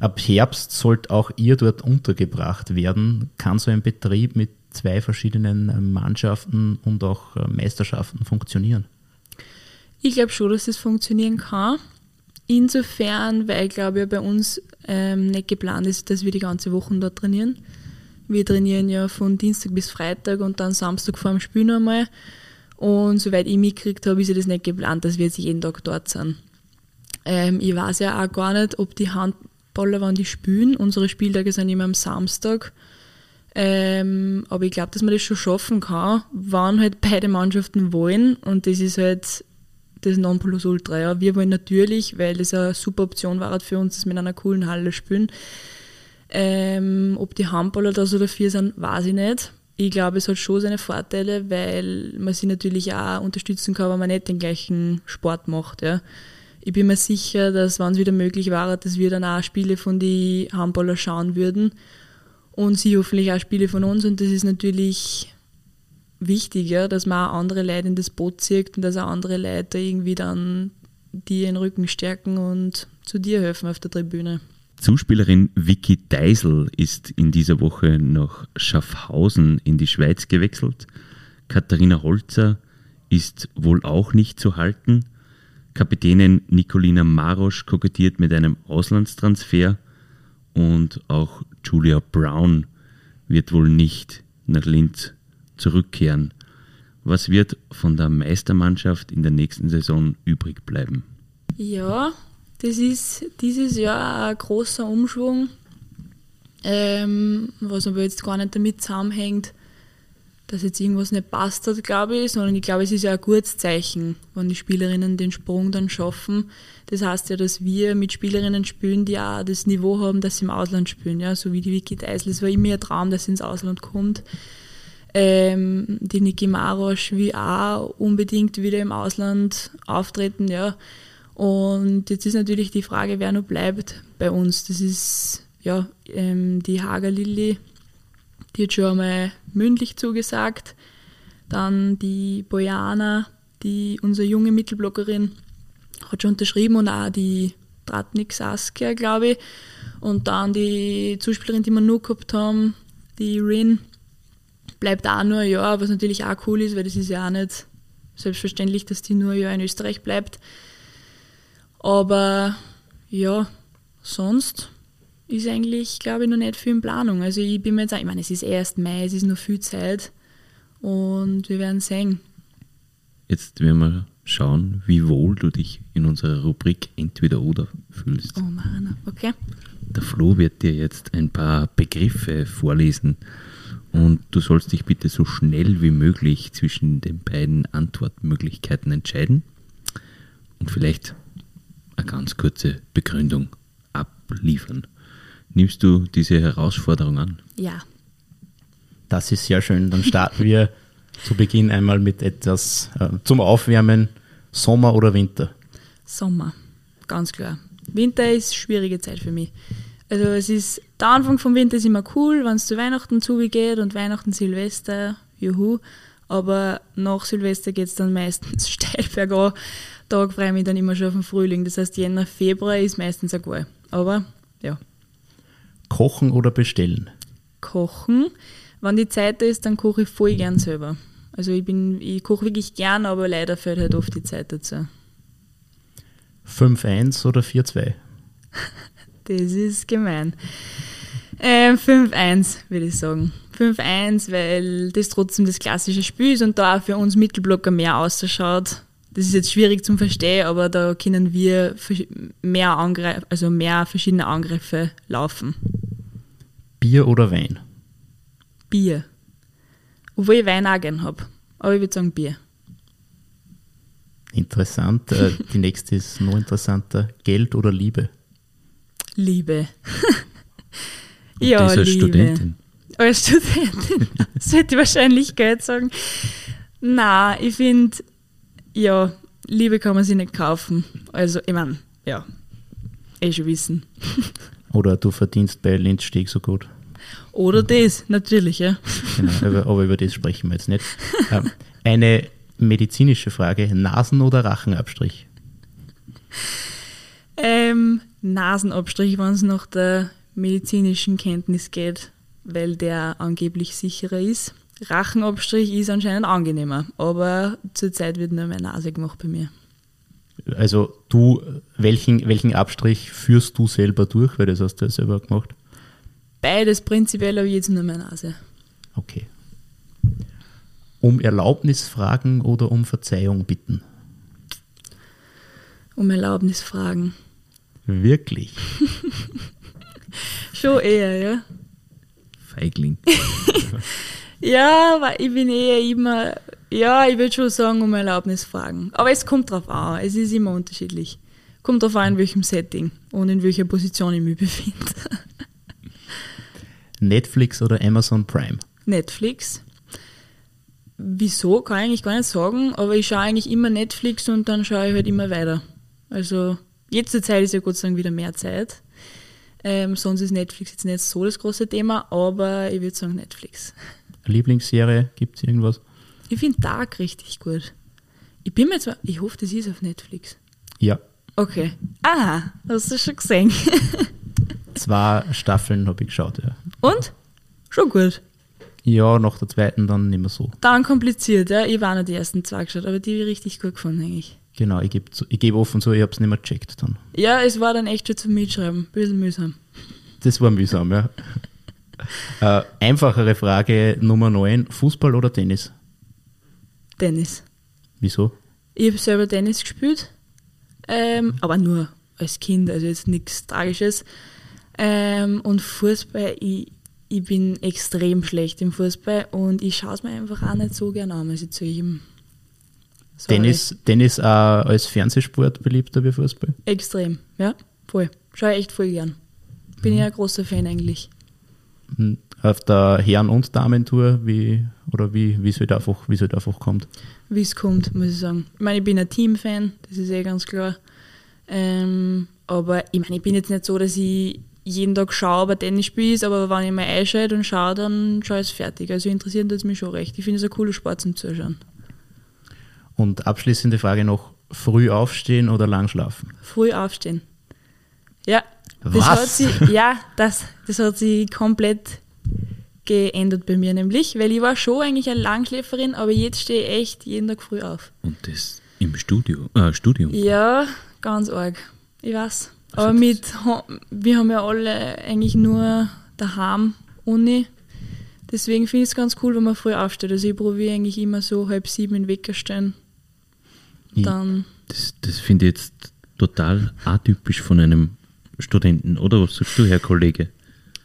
Ab Herbst sollte auch ihr dort untergebracht werden. Kann so ein Betrieb mit zwei verschiedenen Mannschaften und auch Meisterschaften funktionieren? Ich glaube schon, dass das funktionieren kann. Insofern, weil, glaube ich, bei uns ähm, nicht geplant ist, dass wir die ganze Woche dort trainieren. Wir trainieren ja von Dienstag bis Freitag und dann Samstag vor dem Spiel nochmal. Und soweit ich mitgekriegt habe, ist ja das nicht geplant, dass wir jetzt jeden Tag dort sind. Ähm, ich weiß ja auch gar nicht, ob die Handballer, wann die spielen. Unsere Spieltage sind immer am Samstag. Ähm, aber ich glaube, dass man das schon schaffen kann, wann halt beide Mannschaften wollen. Und das ist halt das Nonplusultra. Ja. Wir wollen natürlich, weil das eine super Option war für uns, dass wir in einer coolen Halle spielen. Ähm, ob die Handballer da so dafür sind, weiß ich nicht. Ich glaube, es hat schon seine Vorteile, weil man sie natürlich auch unterstützen kann, wenn man nicht den gleichen Sport macht. Ja. Ich bin mir sicher, dass, wenn es wieder möglich wäre, dass wir dann auch Spiele von den Handballer schauen würden und sie hoffentlich auch Spiele von uns. Und das ist natürlich wichtiger, dass man auch andere Leute in das Boot zieht und dass auch andere Leute irgendwie dann dir den Rücken stärken und zu dir helfen auf der Tribüne. Zuspielerin Vicky Deisel ist in dieser Woche nach Schaffhausen in die Schweiz gewechselt. Katharina Holzer ist wohl auch nicht zu halten. Kapitänin Nicolina Marosch kokettiert mit einem Auslandstransfer und auch Julia Brown wird wohl nicht nach Linz zurückkehren. Was wird von der Meistermannschaft in der nächsten Saison übrig bleiben? Ja, das ist dieses Jahr ein großer Umschwung, ähm, was aber jetzt gar nicht damit zusammenhängt, dass jetzt irgendwas nicht passt hat, glaube ich, sondern ich glaube, es ist ja ein gutes Zeichen, wenn die Spielerinnen den Sprung dann schaffen. Das heißt ja, dass wir mit Spielerinnen spielen, die auch das Niveau haben, dass sie im Ausland spielen, ja, so wie die Vicky Deisel. Es war immer ihr Traum, dass sie ins Ausland kommt. Ähm, die Niki Marosch will auch unbedingt wieder im Ausland auftreten, ja. Und jetzt ist natürlich die Frage, wer noch bleibt bei uns. Das ist ja ähm, die Hager Lilly, die hat schon einmal mündlich zugesagt. Dann die Bojana, die unsere junge Mittelblockerin, hat schon unterschrieben und auch die Tratnik Saskia, glaube ich. Und dann die Zuspielerin, die wir nur gehabt haben, die Rin, bleibt auch nur ein Jahr, was natürlich auch cool ist, weil das ist ja auch nicht selbstverständlich, dass die nur ein Jahr in Österreich bleibt. Aber ja, sonst ist eigentlich, glaube ich, noch nicht viel in Planung. Also ich bin mir jetzt, ich meine, es ist erst Mai, es ist noch viel Zeit und wir werden sehen. Jetzt werden wir schauen, wie wohl du dich in unserer Rubrik Entweder oder fühlst. Oh Mann, okay. Der Flo wird dir jetzt ein paar Begriffe vorlesen und du sollst dich bitte so schnell wie möglich zwischen den beiden Antwortmöglichkeiten entscheiden und vielleicht eine ganz kurze Begründung abliefern. Nimmst du diese Herausforderung an? Ja. Das ist sehr schön. Dann starten wir zu Beginn einmal mit etwas äh, zum Aufwärmen. Sommer oder Winter? Sommer, ganz klar. Winter ist eine schwierige Zeit für mich. Also es ist, der Anfang vom Winter ist immer cool, wenn es zu Weihnachten zugeht und Weihnachten, Silvester, juhu. Aber nach Silvester geht es dann meistens steil bergan. Tag freue ich mich dann immer schon auf den Frühling. Das heißt, Jänner, Februar ist meistens egal. Aber ja. Kochen oder bestellen? Kochen. Wenn die Zeit da ist, dann koche ich voll gern selber. Also ich bin, ich koche wirklich gern, aber leider fällt halt oft die Zeit dazu. 5-1 oder 4-2? Das ist gemein. Äh, 5-1, würde ich sagen. 5-1, weil das trotzdem das klassische Spiel ist und da auch für uns Mittelblocker mehr ausschaut. Das ist jetzt schwierig zum Verstehen, aber da können wir mehr, Angreif also mehr verschiedene Angriffe laufen. Bier oder Wein? Bier. Obwohl ich Wein auch gerne habe. Aber ich würde sagen Bier. Interessant. Äh, die nächste ist noch interessanter. Geld oder Liebe? Liebe. ja, das als Liebe. Studentin. Als Studentin sollte ich wahrscheinlich Geld sagen. Na, ich finde, ja, Liebe kann man sich nicht kaufen. Also, ich meine, ja, eh schon wissen. Oder du verdienst bei Lindsteg so gut. Oder das, natürlich, ja. Genau, aber, aber über das sprechen wir jetzt nicht. Ähm, eine medizinische Frage: Nasen- oder Rachenabstrich? Ähm, Nasenabstrich, wenn es nach der medizinischen Kenntnis geht, weil der angeblich sicherer ist. Rachenabstrich ist anscheinend angenehmer, aber zurzeit wird nur meine Nase gemacht bei mir. also du, welchen, welchen Abstrich führst du selber durch, weil das hast du ja selber gemacht? Beides prinzipiell aber jetzt nur meine Nase. Okay. Um Erlaubnis fragen oder um Verzeihung bitten? Um Erlaubnis fragen. Wirklich? Schon eher, ja. Feigling. Ja, aber ich bin eher immer, ja, ich würde schon sagen, um Erlaubnis fragen. Aber es kommt drauf an, es ist immer unterschiedlich. Kommt drauf an, in welchem Setting und in welcher Position ich mich befinde. Netflix oder Amazon Prime? Netflix. Wieso, kann ich eigentlich gar nicht sagen, aber ich schaue eigentlich immer Netflix und dann schaue ich halt immer weiter. Also, jetzt zur Zeit ist ja Gott sei Dank wieder mehr Zeit. Ähm, sonst ist Netflix jetzt nicht so das große Thema, aber ich würde sagen Netflix. Lieblingsserie? Gibt es irgendwas? Ich finde Dark richtig gut. Ich bin mir zwar, ich hoffe, das ist auf Netflix. Ja. Okay. Ah, hast du schon gesehen. Zwei Staffeln habe ich geschaut, ja. Und? Schon gut. Ja, nach der zweiten dann nicht mehr so. Dann kompliziert, ja. Ich war noch die ersten zwei geschaut, aber die habe ich richtig gut gefunden eigentlich. Genau, ich gebe ich geb offen so, ich habe es nicht mehr gecheckt dann. Ja, es war dann echt schon zum Mitschreiben. Ein bisschen mühsam. Das war mühsam, ja. äh, einfachere Frage Nummer 9, Fußball oder Tennis? Tennis. Wieso? Ich habe selber Tennis gespielt, ähm, aber nur als Kind, also jetzt nichts Tragisches. Ähm, und Fußball, ich, ich bin extrem schlecht im Fußball und ich schaue es mir einfach auch nicht so gerne an, muss ich zugeben. Sorry. Tennis, Tennis auch als Fernsehsport beliebter wie Fußball? Extrem, ja, voll. Schaue ich echt voll gern. Bin ich ein großer Fan eigentlich. Hm, Auf der Herren- und Damentour, wie, oder wie, es halt einfach, halt einfach kommt? Wie es kommt, muss ich sagen. Ich meine, ich bin ein Teamfan, das ist eh ganz klar. Ähm, aber ich meine, ich bin jetzt nicht so, dass ich jeden Tag schaue, ob ein Tennisspiel ist, aber wenn ich mal einschalte und schaue, dann schaue ich es fertig. Also interessiert das mich schon recht. Ich finde es ein cooler Sport zum Zuschauen. Und abschließende Frage noch, früh aufstehen oder lang schlafen? Früh aufstehen. Ja, das Was? hat sie, ja, das, das hat sich komplett geändert bei mir nämlich, weil ich war schon eigentlich eine Langschläferin, aber jetzt stehe ich echt jeden Tag früh auf. Und das im Studio, äh, Studium. Ja, ganz arg. Ich weiß. Aber Also mit, wir haben ja alle eigentlich nur daheim Uni. Deswegen finde ich es ganz cool, wenn man früh aufsteht. Also ich probiere eigentlich immer so halb sieben in den Wecker stellen. Dann, Das, das finde ich jetzt total atypisch von einem Studenten. Oder was sagst du, Herr Kollege?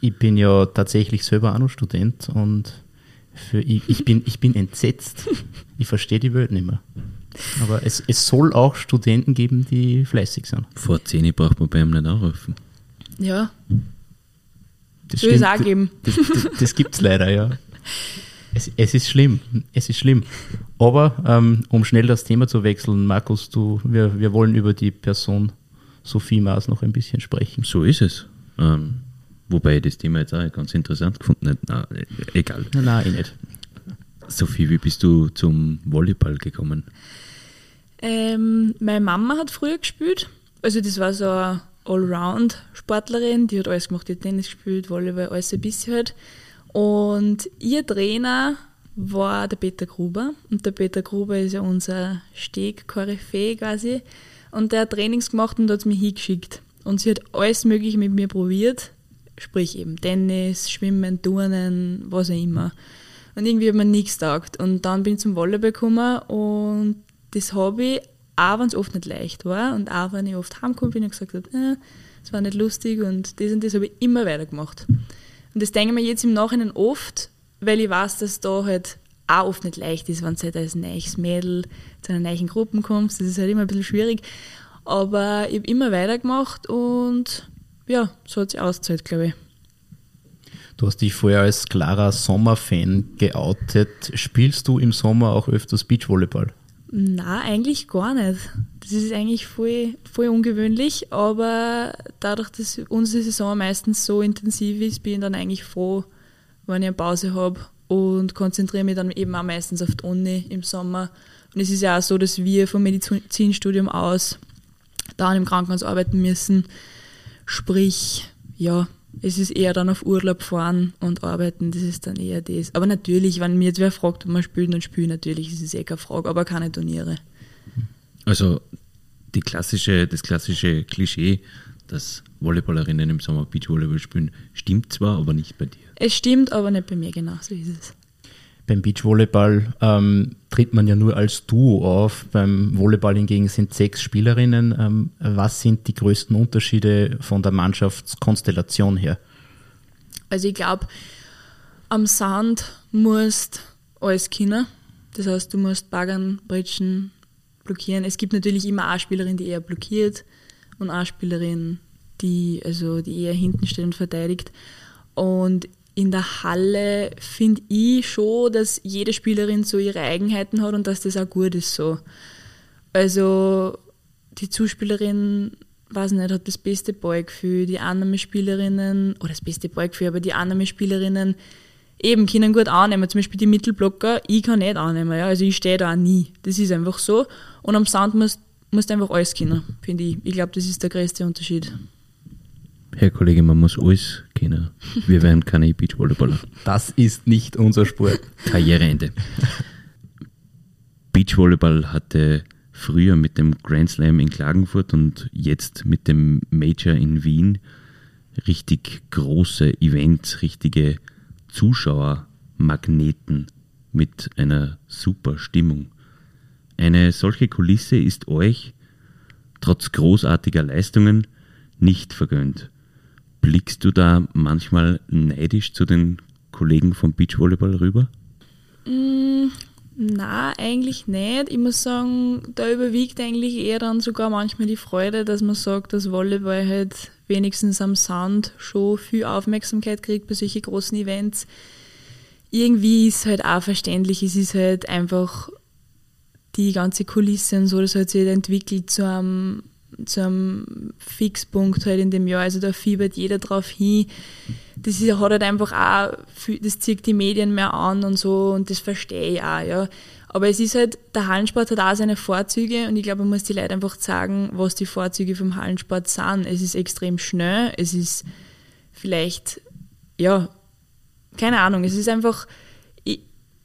Ich bin ja tatsächlich selber auch noch Student und für, ich, ich, bin, ich bin entsetzt. Ich verstehe die Welt nicht mehr. Aber es, es soll auch Studenten geben, die fleißig sind. Vor 10 braucht man bei ihm nicht anrufen. ja, Das soll es auch geben. Das, das, das gibt es leider, ja. Es, es ist schlimm, es ist schlimm. Aber ähm, um schnell das Thema zu wechseln, Markus, du, wir, wir wollen über die Person Sophie Maas noch ein bisschen sprechen. So ist es. Ähm, wobei ich das Thema jetzt auch ganz interessant gefunden habe. Na, e- egal. Nein, nein, eh nicht. Sophie, wie bist du zum Volleyball gekommen? Ähm, meine Mama hat früher gespielt. Also das war so eine Allround-Sportlerin, die hat alles gemacht, die hat Tennis gespielt, Volleyball, alles ein bisschen halt. Und ihr Trainer war der Peter Gruber. Und der Peter Gruber ist ja unser Steg-Koryphäe quasi. Und der hat Trainings gemacht und hat mich hingeschickt. Und sie hat alles Mögliche mit mir probiert. Sprich eben Tennis, Schwimmen, Turnen, was auch immer. Und irgendwie hat mir nichts taugt. Und dann bin ich zum Volleyball gekommen und das ich, auch wenn es oft nicht leicht war und auch wenn ich oft heimgekommen bin und gesagt habe, äh, es war nicht lustig und das und das habe ich immer weitergemacht. Und das denke ich mir jetzt im Nachhinein oft, weil ich weiß, dass da halt auch oft nicht leicht ist, wenn du halt als neues Mädel zu einer neuen Gruppe kommst. Das ist halt immer ein bisschen schwierig. Aber ich habe immer weitergemacht und ja, so hat sich ausgezahlt, glaube ich. Du hast dich vorher als klarer Sommerfan geoutet. Spielst du im Sommer auch öfters Beachvolleyball? Na, eigentlich gar nicht. Das ist eigentlich voll, voll ungewöhnlich, aber dadurch, dass unsere Saison meistens so intensiv ist, bin ich dann eigentlich froh, wenn ich eine Pause habe und konzentriere mich dann eben auch meistens auf die Uni im Sommer. Und es ist ja auch so, dass wir vom Medizinstudium aus dann im Krankenhaus arbeiten müssen. Sprich, ja, es ist eher dann auf Urlaub fahren und arbeiten, das ist dann eher das. Aber natürlich, wenn mir jetzt wer fragt, ob man spielt, dann spiele ich natürlich, das ist eh keine Frage, aber keine Turniere. Also die klassische, das klassische Klischee, dass Volleyballerinnen im Sommer Beachvolleyball spielen, stimmt zwar, aber nicht bei dir. Es stimmt, aber nicht bei mir, genau, so ist es. Beim Beachvolleyball ähm, tritt man ja nur als Duo auf. Beim Volleyball hingegen sind sechs Spielerinnen. Ähm, was sind die größten Unterschiede von der Mannschaftskonstellation her? Also ich glaube, am Sand musst alles können. Das heißt, du musst baggern, britschen, blockieren. Es gibt natürlich immer eine Spielerin, die eher blockiert und eine Spielerin, die, also die eher hinten steht und verteidigt. Und in der Halle finde ich schon, dass jede Spielerin so ihre Eigenheiten hat und dass das auch gut ist so. Also die Zuspielerin, weiß nicht, hat das beste Ballgefühl, die anderen Spielerinnen, oder das beste Ballgefühl, aber die anderen Spielerinnen eben können gut annehmen. Zum Beispiel die Mittelblocker, ich kann nicht annehmen, ja. Also ich stehe da auch nie. Das ist einfach so. Und am Sound musst du einfach alles können, finde ich. Ich glaube, das ist der größte Unterschied. Herr Kollege, man muss alles kennen. Wir werden keine Beachvolleyballer. Das ist nicht unser Sport. Karriereende. Beachvolleyball hatte früher mit dem Grand Slam in Klagenfurt und jetzt mit dem Major in Wien richtig große Events, richtige Zuschauermagneten mit einer super Stimmung. Eine solche Kulisse ist euch, trotz großartiger Leistungen, nicht vergönnt. Blickst du da manchmal neidisch zu den Kollegen vom Beachvolleyball rüber? Mm, na, eigentlich nicht. Ich muss sagen, da überwiegt eigentlich eher dann sogar manchmal die Freude, dass man sagt, dass Volleyball halt wenigstens am Sand schon viel Aufmerksamkeit kriegt bei solchen großen Events. Irgendwie ist halt auch verständlich, es ist halt einfach die ganze Kulisse und so, das hat sich halt entwickelt zu einem, zu einem Fixpunkt halt in dem Jahr. Also da fiebert jeder drauf hin. Das ist, hat halt einfach auch, das zieht die Medien mehr an und so und das verstehe ich auch, ja. Aber es ist halt, der Hallensport hat auch seine Vorzüge und ich glaube, man muss die Leute einfach sagen, was die Vorzüge vom Hallensport sind. Es ist extrem schnell, es ist vielleicht, ja, keine Ahnung, es ist einfach, ich,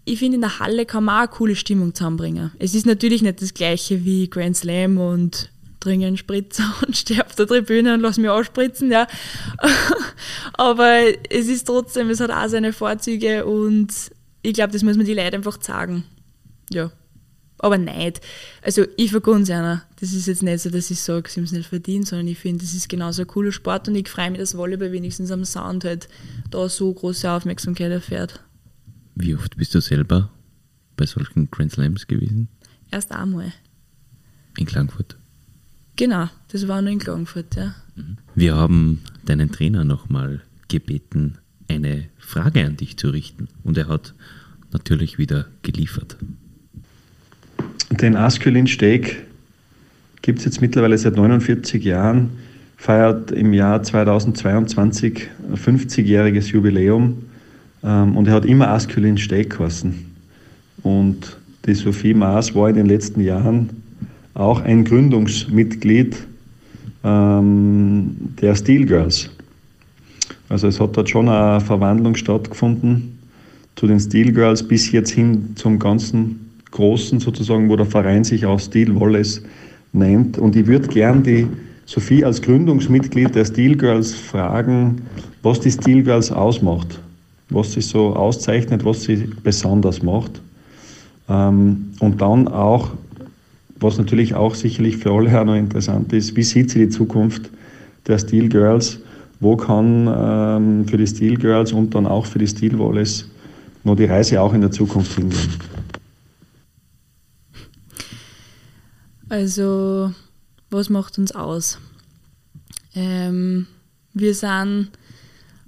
ich finde, in der Halle kann man auch eine coole Stimmung zusammenbringen. Es ist natürlich nicht das gleiche wie Grand Slam und dringen Spritzer und stehe auf der Tribüne und lass mich ausspritzen, ja. Aber es ist trotzdem, es hat auch seine Vorzüge und ich glaube, das muss man die Leute einfach sagen ja. Aber nicht. Also ich vergun's einer. Das ist jetzt nicht so, dass ich sage, sie haben es nicht verdient, sondern ich finde, das ist genauso ein cooler Sport und ich freue mich, dass Volleyball wenigstens am Sound halt da so große Aufmerksamkeit erfährt. Wie oft bist du selber bei solchen Grand Slams gewesen? Erst einmal. In Klagenfurt? Genau, das war nur in Klagenfurt, ja. Mhm. Wir haben deinen Trainer nochmal gebeten, eine Frage an dich zu richten und er hat natürlich wieder geliefert. Den Askulin Steak gibt es jetzt mittlerweile seit 49 Jahren, feiert im Jahr 2022 ein 50-jähriges Jubiläum ähm, und er hat immer Askulin Steak geheißen. Und die Sophie Maas war in den letzten Jahren auch ein Gründungsmitglied ähm, der Steel Girls. Also es hat dort schon eine Verwandlung stattgefunden zu den Steel Girls bis jetzt hin zum ganzen Großen sozusagen, wo der Verein sich auch Steel Wallace nennt. Und ich würde gern die Sophie als Gründungsmitglied der Steel Girls fragen, was die Steel Girls ausmacht, was sie so auszeichnet, was sie besonders macht. Ähm, und dann auch, was natürlich auch sicherlich für alle auch noch interessant ist, wie sieht sie die Zukunft der Steel Girls? Wo kann ähm, für die Steel Girls und dann auch für die Steel Wallace noch die Reise auch in der Zukunft hingehen? Also, was macht uns aus? Ähm, wir sind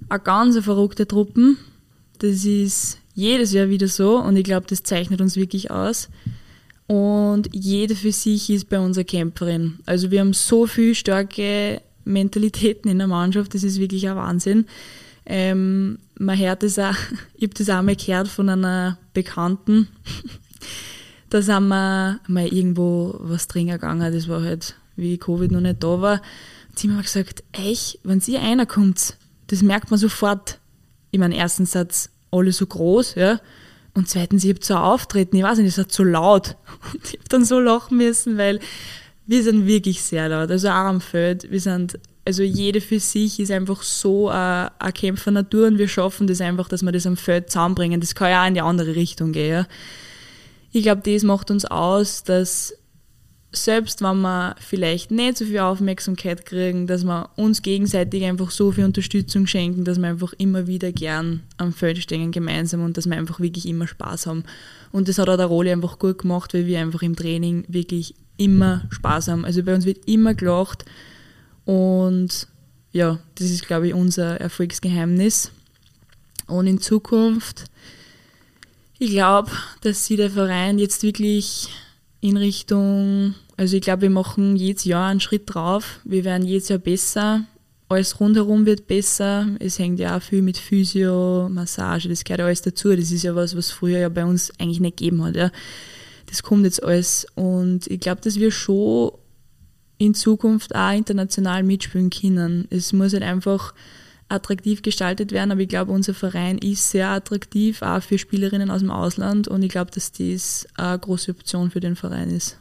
eine ganz verrückte Truppe. Das ist jedes Jahr wieder so und ich glaube, das zeichnet uns wirklich aus. Und jede für sich ist bei uns eine Kämpferin. Also wir haben so viele starke Mentalitäten in der Mannschaft, das ist wirklich ein Wahnsinn. Ähm, man hört das auch, ich habe das auch mal gehört von einer Bekannten, da sind wir mal irgendwo was trinken gegangen, das war halt, wie Covid noch nicht da war. Und sie haben mir gesagt, echt, wenn sie einer kommt, das merkt man sofort. Ich meine, ersten Satz, alle so groß, ja. Und zweitens, ich habe so auftreten, ich weiß nicht, das hat so laut. Und ich habe dann so lachen müssen, weil wir sind wirklich sehr laut. Also auch am Feld. Wir sind, also jede für sich ist einfach so ein, ein Kämpfer Natur und wir schaffen das einfach, dass wir das am Feld zusammenbringen. Das kann ja auch in die andere Richtung gehen. Ja. Ich glaube, das macht uns aus, dass selbst wenn wir vielleicht nicht so viel Aufmerksamkeit kriegen, dass wir uns gegenseitig einfach so viel Unterstützung schenken, dass wir einfach immer wieder gern am Feld stehen gemeinsam und dass wir einfach wirklich immer Spaß haben. Und das hat auch der Roli einfach gut gemacht, weil wir einfach im Training wirklich immer Spaß haben. Also bei uns wird immer gelacht und ja, das ist, glaube ich, unser Erfolgsgeheimnis. Und in Zukunft, ich glaube, dass sich der Verein jetzt wirklich in Richtung, also ich glaube, wir machen jedes Jahr einen Schritt drauf. Wir werden jedes Jahr besser. Alles rundherum wird besser. Es hängt ja auch viel mit Physio, Massage, das gehört alles dazu. Das ist ja was, was früher ja bei uns eigentlich nicht gegeben hat. Ja. Das kommt jetzt alles. Und ich glaube, dass wir schon in Zukunft auch international mitspielen können. Es muss halt einfach attraktiv gestaltet werden, aber ich glaube, unser Verein ist sehr attraktiv, auch für Spielerinnen aus dem Ausland und ich glaube, dass das eine große Option für den Verein ist.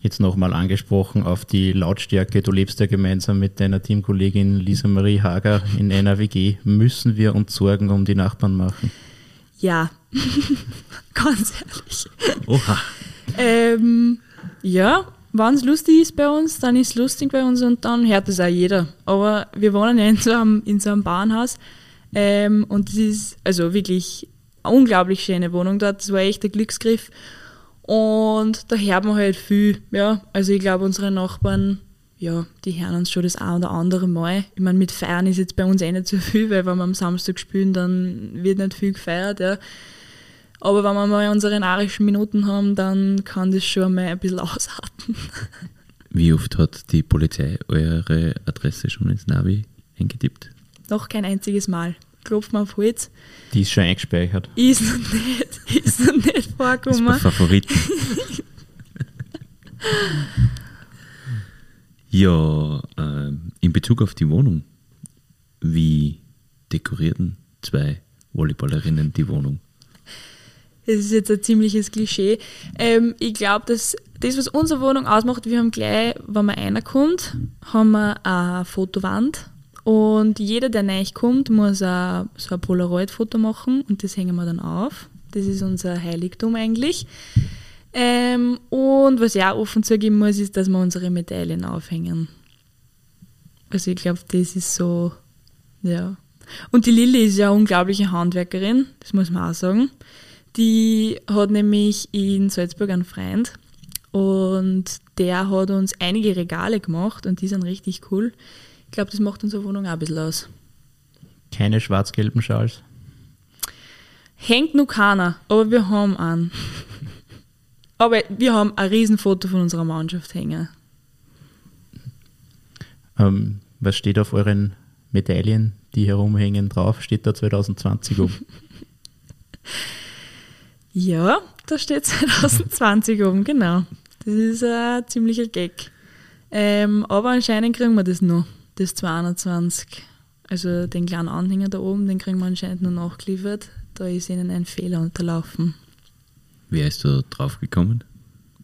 Jetzt nochmal angesprochen auf die Lautstärke. Du lebst ja gemeinsam mit deiner Teamkollegin Lisa Marie Hager in einer WG. Müssen wir uns Sorgen um die Nachbarn machen? Ja, ganz ehrlich. Oha. Ähm, ja, wenn es lustig ist bei uns, dann ist es lustig bei uns und dann hört es auch jeder. Aber wir wohnen ja in so einem, in so einem Bauernhaus ähm, und das ist also wirklich eine unglaublich schöne Wohnung dort. Das war echt ein Glücksgriff. Und da hört man halt viel. Ja, also ich glaube, unsere Nachbarn, ja, die hören uns schon das ein oder andere Mal. Ich meine, mit Feiern ist jetzt bei uns eh nicht so viel, weil wenn wir am Samstag spielen, dann wird nicht viel gefeiert. Ja. Aber wenn wir mal unsere narischen Minuten haben, dann kann das schon mal ein bisschen ausarten. Wie oft hat die Polizei eure Adresse schon ins Navi eingetippt? Noch kein einziges Mal. Klopft man auf Holz. Die ist schon eingespeichert. Ist noch nicht, ist noch nicht Das ist vorgekommen. bei Favoriten. ja, ähm, in Bezug auf die Wohnung, wie dekorierten zwei Volleyballerinnen die Wohnung? Das ist jetzt ein ziemliches Klischee. Ähm, ich glaube, dass das, was unsere Wohnung ausmacht, wir haben gleich, wenn man reinkommt, haben wir eine Fotowand. Und jeder, der neu kommt, muss ein, so ein Polaroid-Foto machen und das hängen wir dann auf. Das ist unser Heiligtum eigentlich. Ähm, und was ich auch offen zugeben muss, ist, dass wir unsere Medaillen aufhängen. Also ich glaube, das ist so, ja. Und die Lilly ist ja eine unglaubliche Handwerkerin, das muss man auch sagen. Die hat nämlich in Salzburg einen Freund und der hat uns einige Regale gemacht und die sind richtig cool. Ich glaube, das macht unsere Wohnung auch ein bisschen aus. Keine schwarz-gelben Schals. Hängt noch keiner, aber wir haben einen. Aber wir haben ein Riesenfoto von unserer Mannschaft hängen. Ähm, was steht auf euren Medaillen, die herumhängen, drauf? Steht da 2020 oben? Ja, da steht 2020 oben, genau. Das ist ein ziemlicher Gag. Ähm, aber anscheinend kriegen wir das noch, das 221. Also den kleinen Anhänger da oben, den kriegen wir anscheinend nur nachgeliefert. Da ist ihnen ein Fehler unterlaufen. Wer ist da drauf gekommen?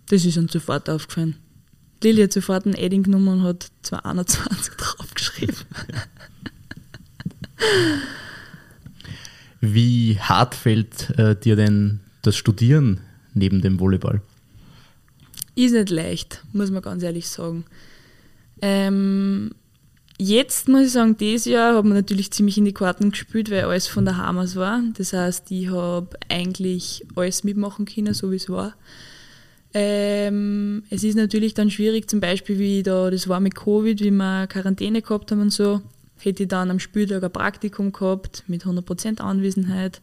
Das ist uns sofort aufgefallen. Lili hat sofort ein Edding genommen und hat 221 draufgeschrieben. Wie hart fällt äh, dir denn das Studieren neben dem Volleyball? Ist nicht leicht, muss man ganz ehrlich sagen. Ähm, jetzt muss ich sagen, dieses Jahr hat man natürlich ziemlich in die Karten gespielt, weil alles von der Hamas war. Das heißt, ich habe eigentlich alles mitmachen können, so wie es war. Ähm, es ist natürlich dann schwierig, zum Beispiel wie da, das war mit Covid, wie wir Quarantäne gehabt haben und so, hätte ich dann am Spieltag ein Praktikum gehabt mit 100% Anwesenheit,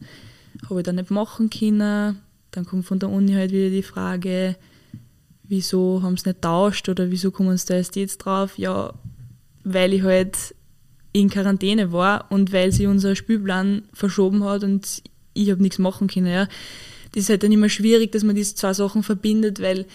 habe ich dann nicht machen können. Dann kommt von der Uni halt wieder die Frage, wieso haben sie nicht tauscht oder wieso kommen sie da jetzt drauf? Ja, weil ich halt in Quarantäne war und weil sie unser Spielplan verschoben hat und ich habe nichts machen können. Ja. Das ist halt dann immer schwierig, dass man diese zwei Sachen verbindet, weil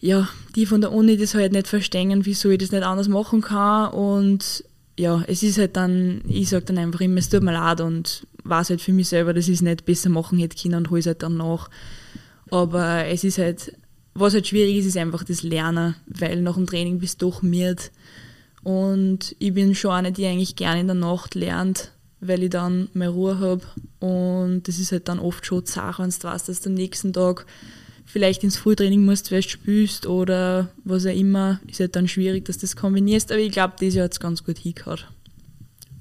ja, die von der Uni das halt nicht verstehen, wieso ich das nicht anders machen kann und ja, es ist halt dann, ich sage dann einfach immer, es tut mir leid und weiß halt für mich selber, dass ich es nicht besser machen hätte können und hole es halt dann nach. Aber es ist halt was halt schwierig ist, ist einfach das Lernen, weil nach dem Training bist du doch müde. Und ich bin schon eine, die eigentlich gerne in der Nacht lernt, weil ich dann mehr Ruhe habe. Und das ist halt dann oft schon Sache, wenn du weißt, dass du am nächsten Tag vielleicht ins Frühtraining musst, weil du spielst oder was auch immer, ist halt dann schwierig, dass du das kombinierst. Aber ich glaube, das hat es ganz gut hingehört.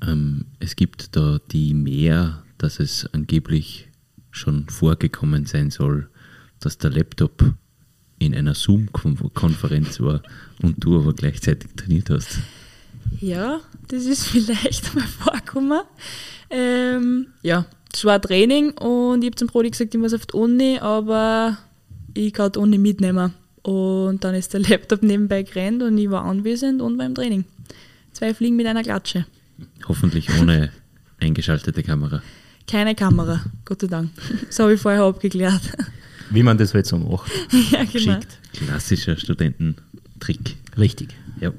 Ähm, es gibt da die mehr, dass es angeblich schon vorgekommen sein soll, dass der Laptop in einer Zoom-Konferenz war und du aber gleichzeitig trainiert hast. Ja, das ist vielleicht mal vorgekommen. Ähm, ja, es war Training und ich habe zum Brody gesagt, ich muss auf die Uni, aber ich kann die Uni mitnehmen. Und dann ist der Laptop nebenbei gerannt und ich war anwesend und war im Training. Zwei Fliegen mit einer Klatsche. Hoffentlich ohne eingeschaltete Kamera. Keine Kamera, Gott sei Dank. Das habe ich vorher abgeklärt. Wie man das halt so macht. ja, genau. Geschickt. Klassischer Studententrick. Richtig. Ja.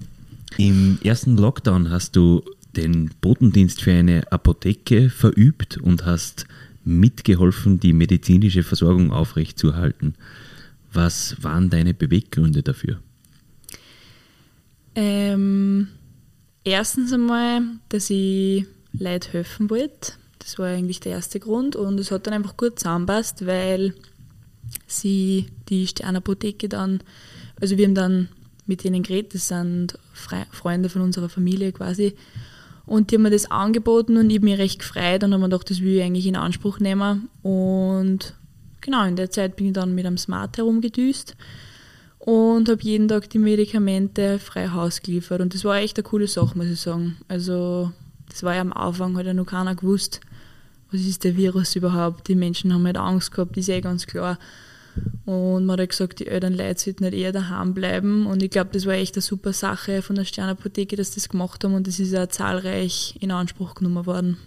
Im ersten Lockdown hast du den Botendienst für eine Apotheke verübt und hast mitgeholfen, die medizinische Versorgung aufrechtzuerhalten. Was waren deine Beweggründe dafür? Ähm, erstens einmal, dass ich Leid helfen wollte. Das war eigentlich der erste Grund. Und es hat dann einfach gut zusammenpasst, weil sie die Sternapotheke dann, also wir haben dann mit denen geredet, das sind Fre Freunde von unserer Familie quasi. Und die haben mir das angeboten und ich habe mich recht gefreut und habe mir gedacht, das will ich eigentlich in Anspruch nehmen. Und genau, in der Zeit bin ich dann mit einem Smart herumgedüst und habe jeden Tag die Medikamente frei Haus geliefert. Und das war echt eine coole Sache, muss ich sagen. Also, das war ja am Anfang, hat ja noch keiner gewusst, was ist der Virus überhaupt. Die Menschen haben halt Angst gehabt, ist eh ganz klar. Und man hat halt gesagt, die Eltern Leute sollten nicht eher daheim bleiben. Und ich glaube, das war echt eine super Sache von der Sternapotheke, dass sie das gemacht haben und das ist ja zahlreich in Anspruch genommen worden.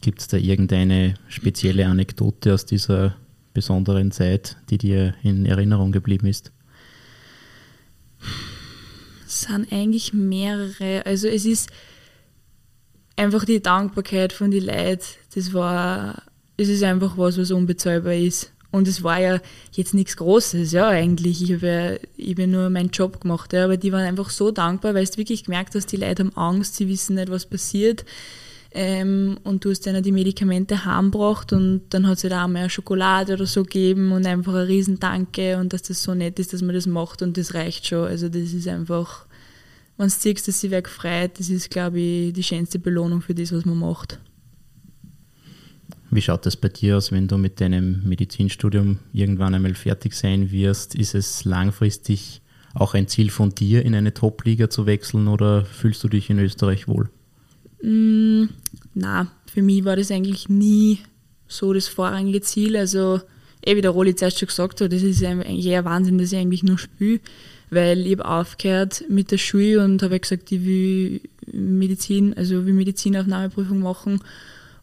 Gibt es da irgendeine spezielle Anekdote aus dieser besonderen Zeit, die dir in Erinnerung geblieben ist? Es sind eigentlich mehrere. Also es ist einfach die Dankbarkeit von den Leuten. Das war, es ist einfach was, was unbezahlbar ist. Und es war ja jetzt nichts Großes, ja, eigentlich. Ich habe ja, hab ja nur meinen Job gemacht, ja, aber die waren einfach so dankbar, weil du wirklich gemerkt hast, die Leute haben Angst, sie wissen nicht, was passiert. Ähm, und du hast denen die Medikamente heimgebracht und dann hat es halt auch mal Schokolade oder so gegeben und einfach ein Riesendanke und dass das so nett ist, dass man das macht und das reicht schon. Also das ist einfach, wenn du siehst, dass sie wer gefreut, das ist, glaube ich, die schönste Belohnung für das, was man macht. Wie schaut das bei dir aus, wenn du mit deinem Medizinstudium irgendwann einmal fertig sein wirst? Ist es langfristig auch ein Ziel von dir, in eine Top-Liga zu wechseln oder fühlst du dich in Österreich wohl? Mm, na, für mich war das eigentlich nie so das vorrangige Ziel. Also, eh wie der Roli zuerst schon gesagt hat, das ist eigentlich eher Wahnsinn, dass ich eigentlich nur spiele, weil ich habe aufgehört mit der Schule und habe gesagt, ich will Medizin, also will Medizinaufnahmeprüfung machen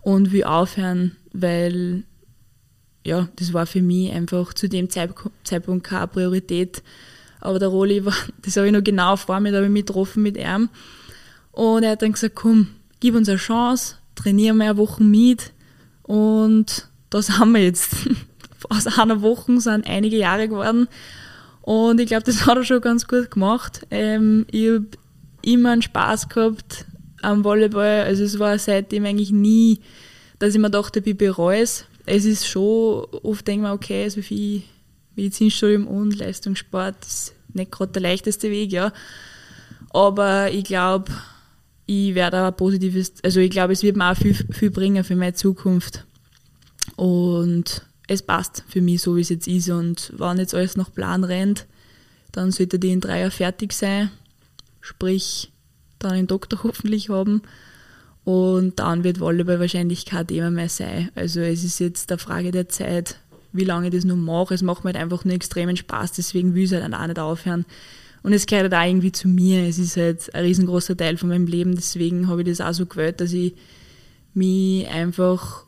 und will aufhören, weil ja, das war für mich einfach zu dem Zeitpunkt keine Priorität. Aber der Roli war, das habe ich noch genau vor mir, da habe ich mich getroffen mit ihm. Und er hat dann gesagt, komm, gib uns eine Chance, trainieren wir eine Woche mit. Und das haben wir jetzt. Aus einer Woche sind einige Jahre geworden. Und ich glaube, das hat er schon ganz gut gemacht. Ähm, ich habe immer einen Spaß gehabt, am Volleyball. Also es war seitdem eigentlich nie, dass ich mir dachte, ich bereue es. Es ist schon, oft denke ich mir, okay, also wie Medizinstudium und Leistungssport ist nicht gerade der leichteste Weg, ja. Aber ich glaube, ich werde ein positives, also ich glaube, es wird mir auch viel, viel bringen für meine Zukunft. Und es passt für mich so, wie es jetzt ist. Und wenn jetzt alles nach Plan rennt, dann sollte die in drei Jahren fertig sein. Sprich, dann einen Doktor hoffentlich haben. Und dann wird Volleyball wahrscheinlich kein Thema mehr sein. Also es ist jetzt eine Frage der Zeit, wie lange ich das noch mache. Es macht mir halt einfach nur extremen Spaß, deswegen will ich es halt auch nicht aufhören. Und es gehört halt auch irgendwie zu mir. Es ist halt ein riesengroßer Teil von meinem Leben, deswegen habe ich das auch so gewählt, dass ich mich einfach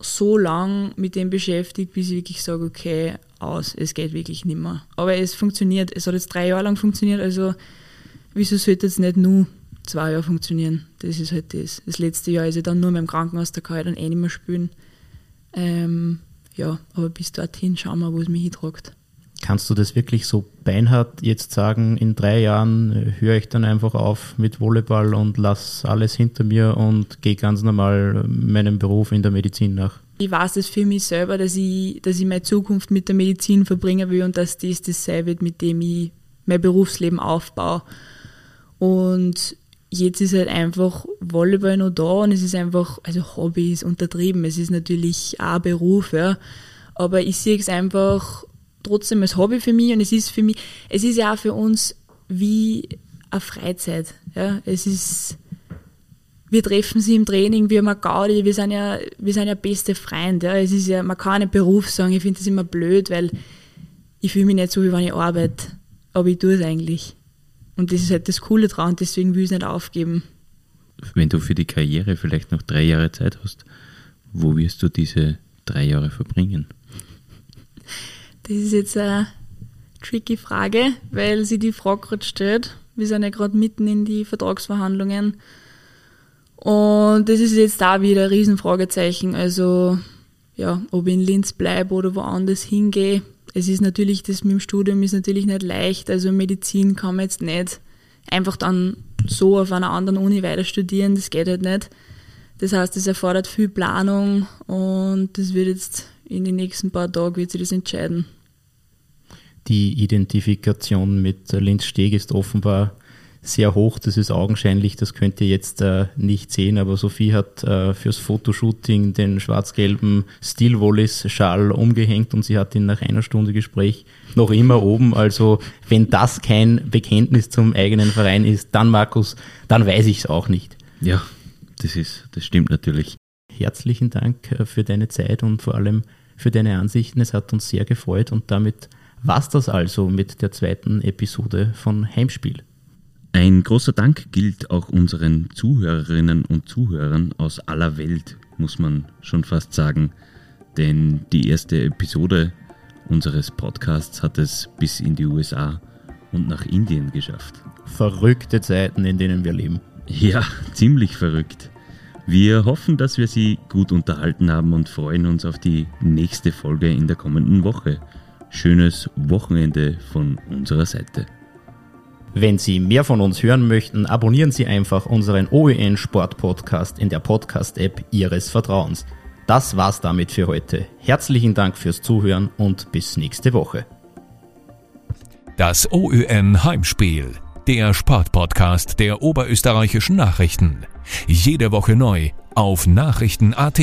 so lang mit dem beschäftige, bis ich wirklich sage, okay, aus, es geht wirklich nicht mehr. Aber es funktioniert. Es hat jetzt drei Jahre lang funktioniert, also wieso sollte es nicht nur zwei Jahre funktionieren? Das ist halt das. Das letzte Jahr ist ja dann nur mit dem Krankenhaus, da kann ich dann eh nicht mehr spielen. Ähm, ja, aber bis dorthin schauen wir, wo es mich hintragt. Kannst du das wirklich so beinhart jetzt sagen, in drei Jahren äh, höre ich dann einfach auf mit Volleyball und lass alles hinter mir und gehe ganz normal meinem Beruf in der Medizin nach? Ich weiß es für mich selber, dass ich, dass ich meine Zukunft mit der Medizin verbringen will und dass das das sein wird, mit dem ich mein Berufsleben aufbaue. Und jetzt ist halt einfach Volleyball noch da und es ist einfach, also Hobby ist untertrieben, es ist natürlich auch Beruf, ja. Aber ich sehe es einfach trotzdem als Hobby für mich und es ist für mich, es ist ja auch für uns wie eine Freizeit. Ja. Es ist, wir treffen sie im Training, wir haben eine Gaudi, wir sind ja, wir sind ja beste Freunde. Ja. Es ist ja, man kann nicht Beruf sagen, ich finde das immer blöd, weil ich fühle mich nicht so, wie wenn ich arbeite. Aber ich tue es eigentlich. Und das ist halt das Coole dran deswegen will ich es nicht aufgeben. Wenn du für die Karriere vielleicht noch drei Jahre Zeit hast, wo wirst du diese drei Jahre verbringen? Das ist jetzt eine tricky Frage, weil sie die Frage gerade stellt. Wir sind ja gerade mitten in die Vertragsverhandlungen. Und das ist jetzt da wieder ein Riesenfragezeichen. Also, ja, ob ich in Linz bleibe oder woanders hingehe. Es ist natürlich, das mit dem Studium ist natürlich nicht leicht. Also Medizin kann man jetzt nicht einfach dann so auf einer anderen Uni weiter studieren. Das geht halt nicht. Das heißt, es erfordert viel Planung und das wird jetzt in den nächsten paar Tagen wird sich das entscheiden. Die Identifikation mit Linz Steg ist offenbar sehr hoch, das ist augenscheinlich, das könnt ihr jetzt äh, nicht sehen, aber Sophie hat äh, fürs Fotoshooting den schwarz-gelben Steel Wallis Schal umgehängt und sie hat ihn nach einer Stunde Gespräch noch immer oben. Also wenn das kein Bekenntnis zum eigenen Verein ist, dann Markus, dann weiß ich es auch nicht. Ja, das ist, das stimmt natürlich. Herzlichen Dank äh, für deine Zeit und vor allem für deine Ansichten. Es hat uns sehr gefreut und damit war's das also mit der zweiten Episode von Heimspiel. Ein großer Dank gilt auch unseren Zuhörerinnen und Zuhörern aus aller Welt, muss man schon fast sagen. Denn die erste Episode unseres Podcasts hat es bis in die USA und nach Indien geschafft. Verrückte Zeiten, in denen wir leben. Ja, ziemlich verrückt. Wir hoffen, dass wir Sie gut unterhalten haben und freuen uns auf die nächste Folge in der kommenden Woche. Schönes Wochenende von unserer Seite. Wenn Sie mehr von uns hören möchten, abonnieren Sie einfach unseren OEN Sport Podcast in der Podcast-App Ihres Vertrauens. Das war's damit für heute. Herzlichen Dank fürs Zuhören und bis nächste Woche. Das OÖN Heimspiel, der Sportpodcast der oberösterreichischen Nachrichten. Jede Woche neu auf Nachrichten.at.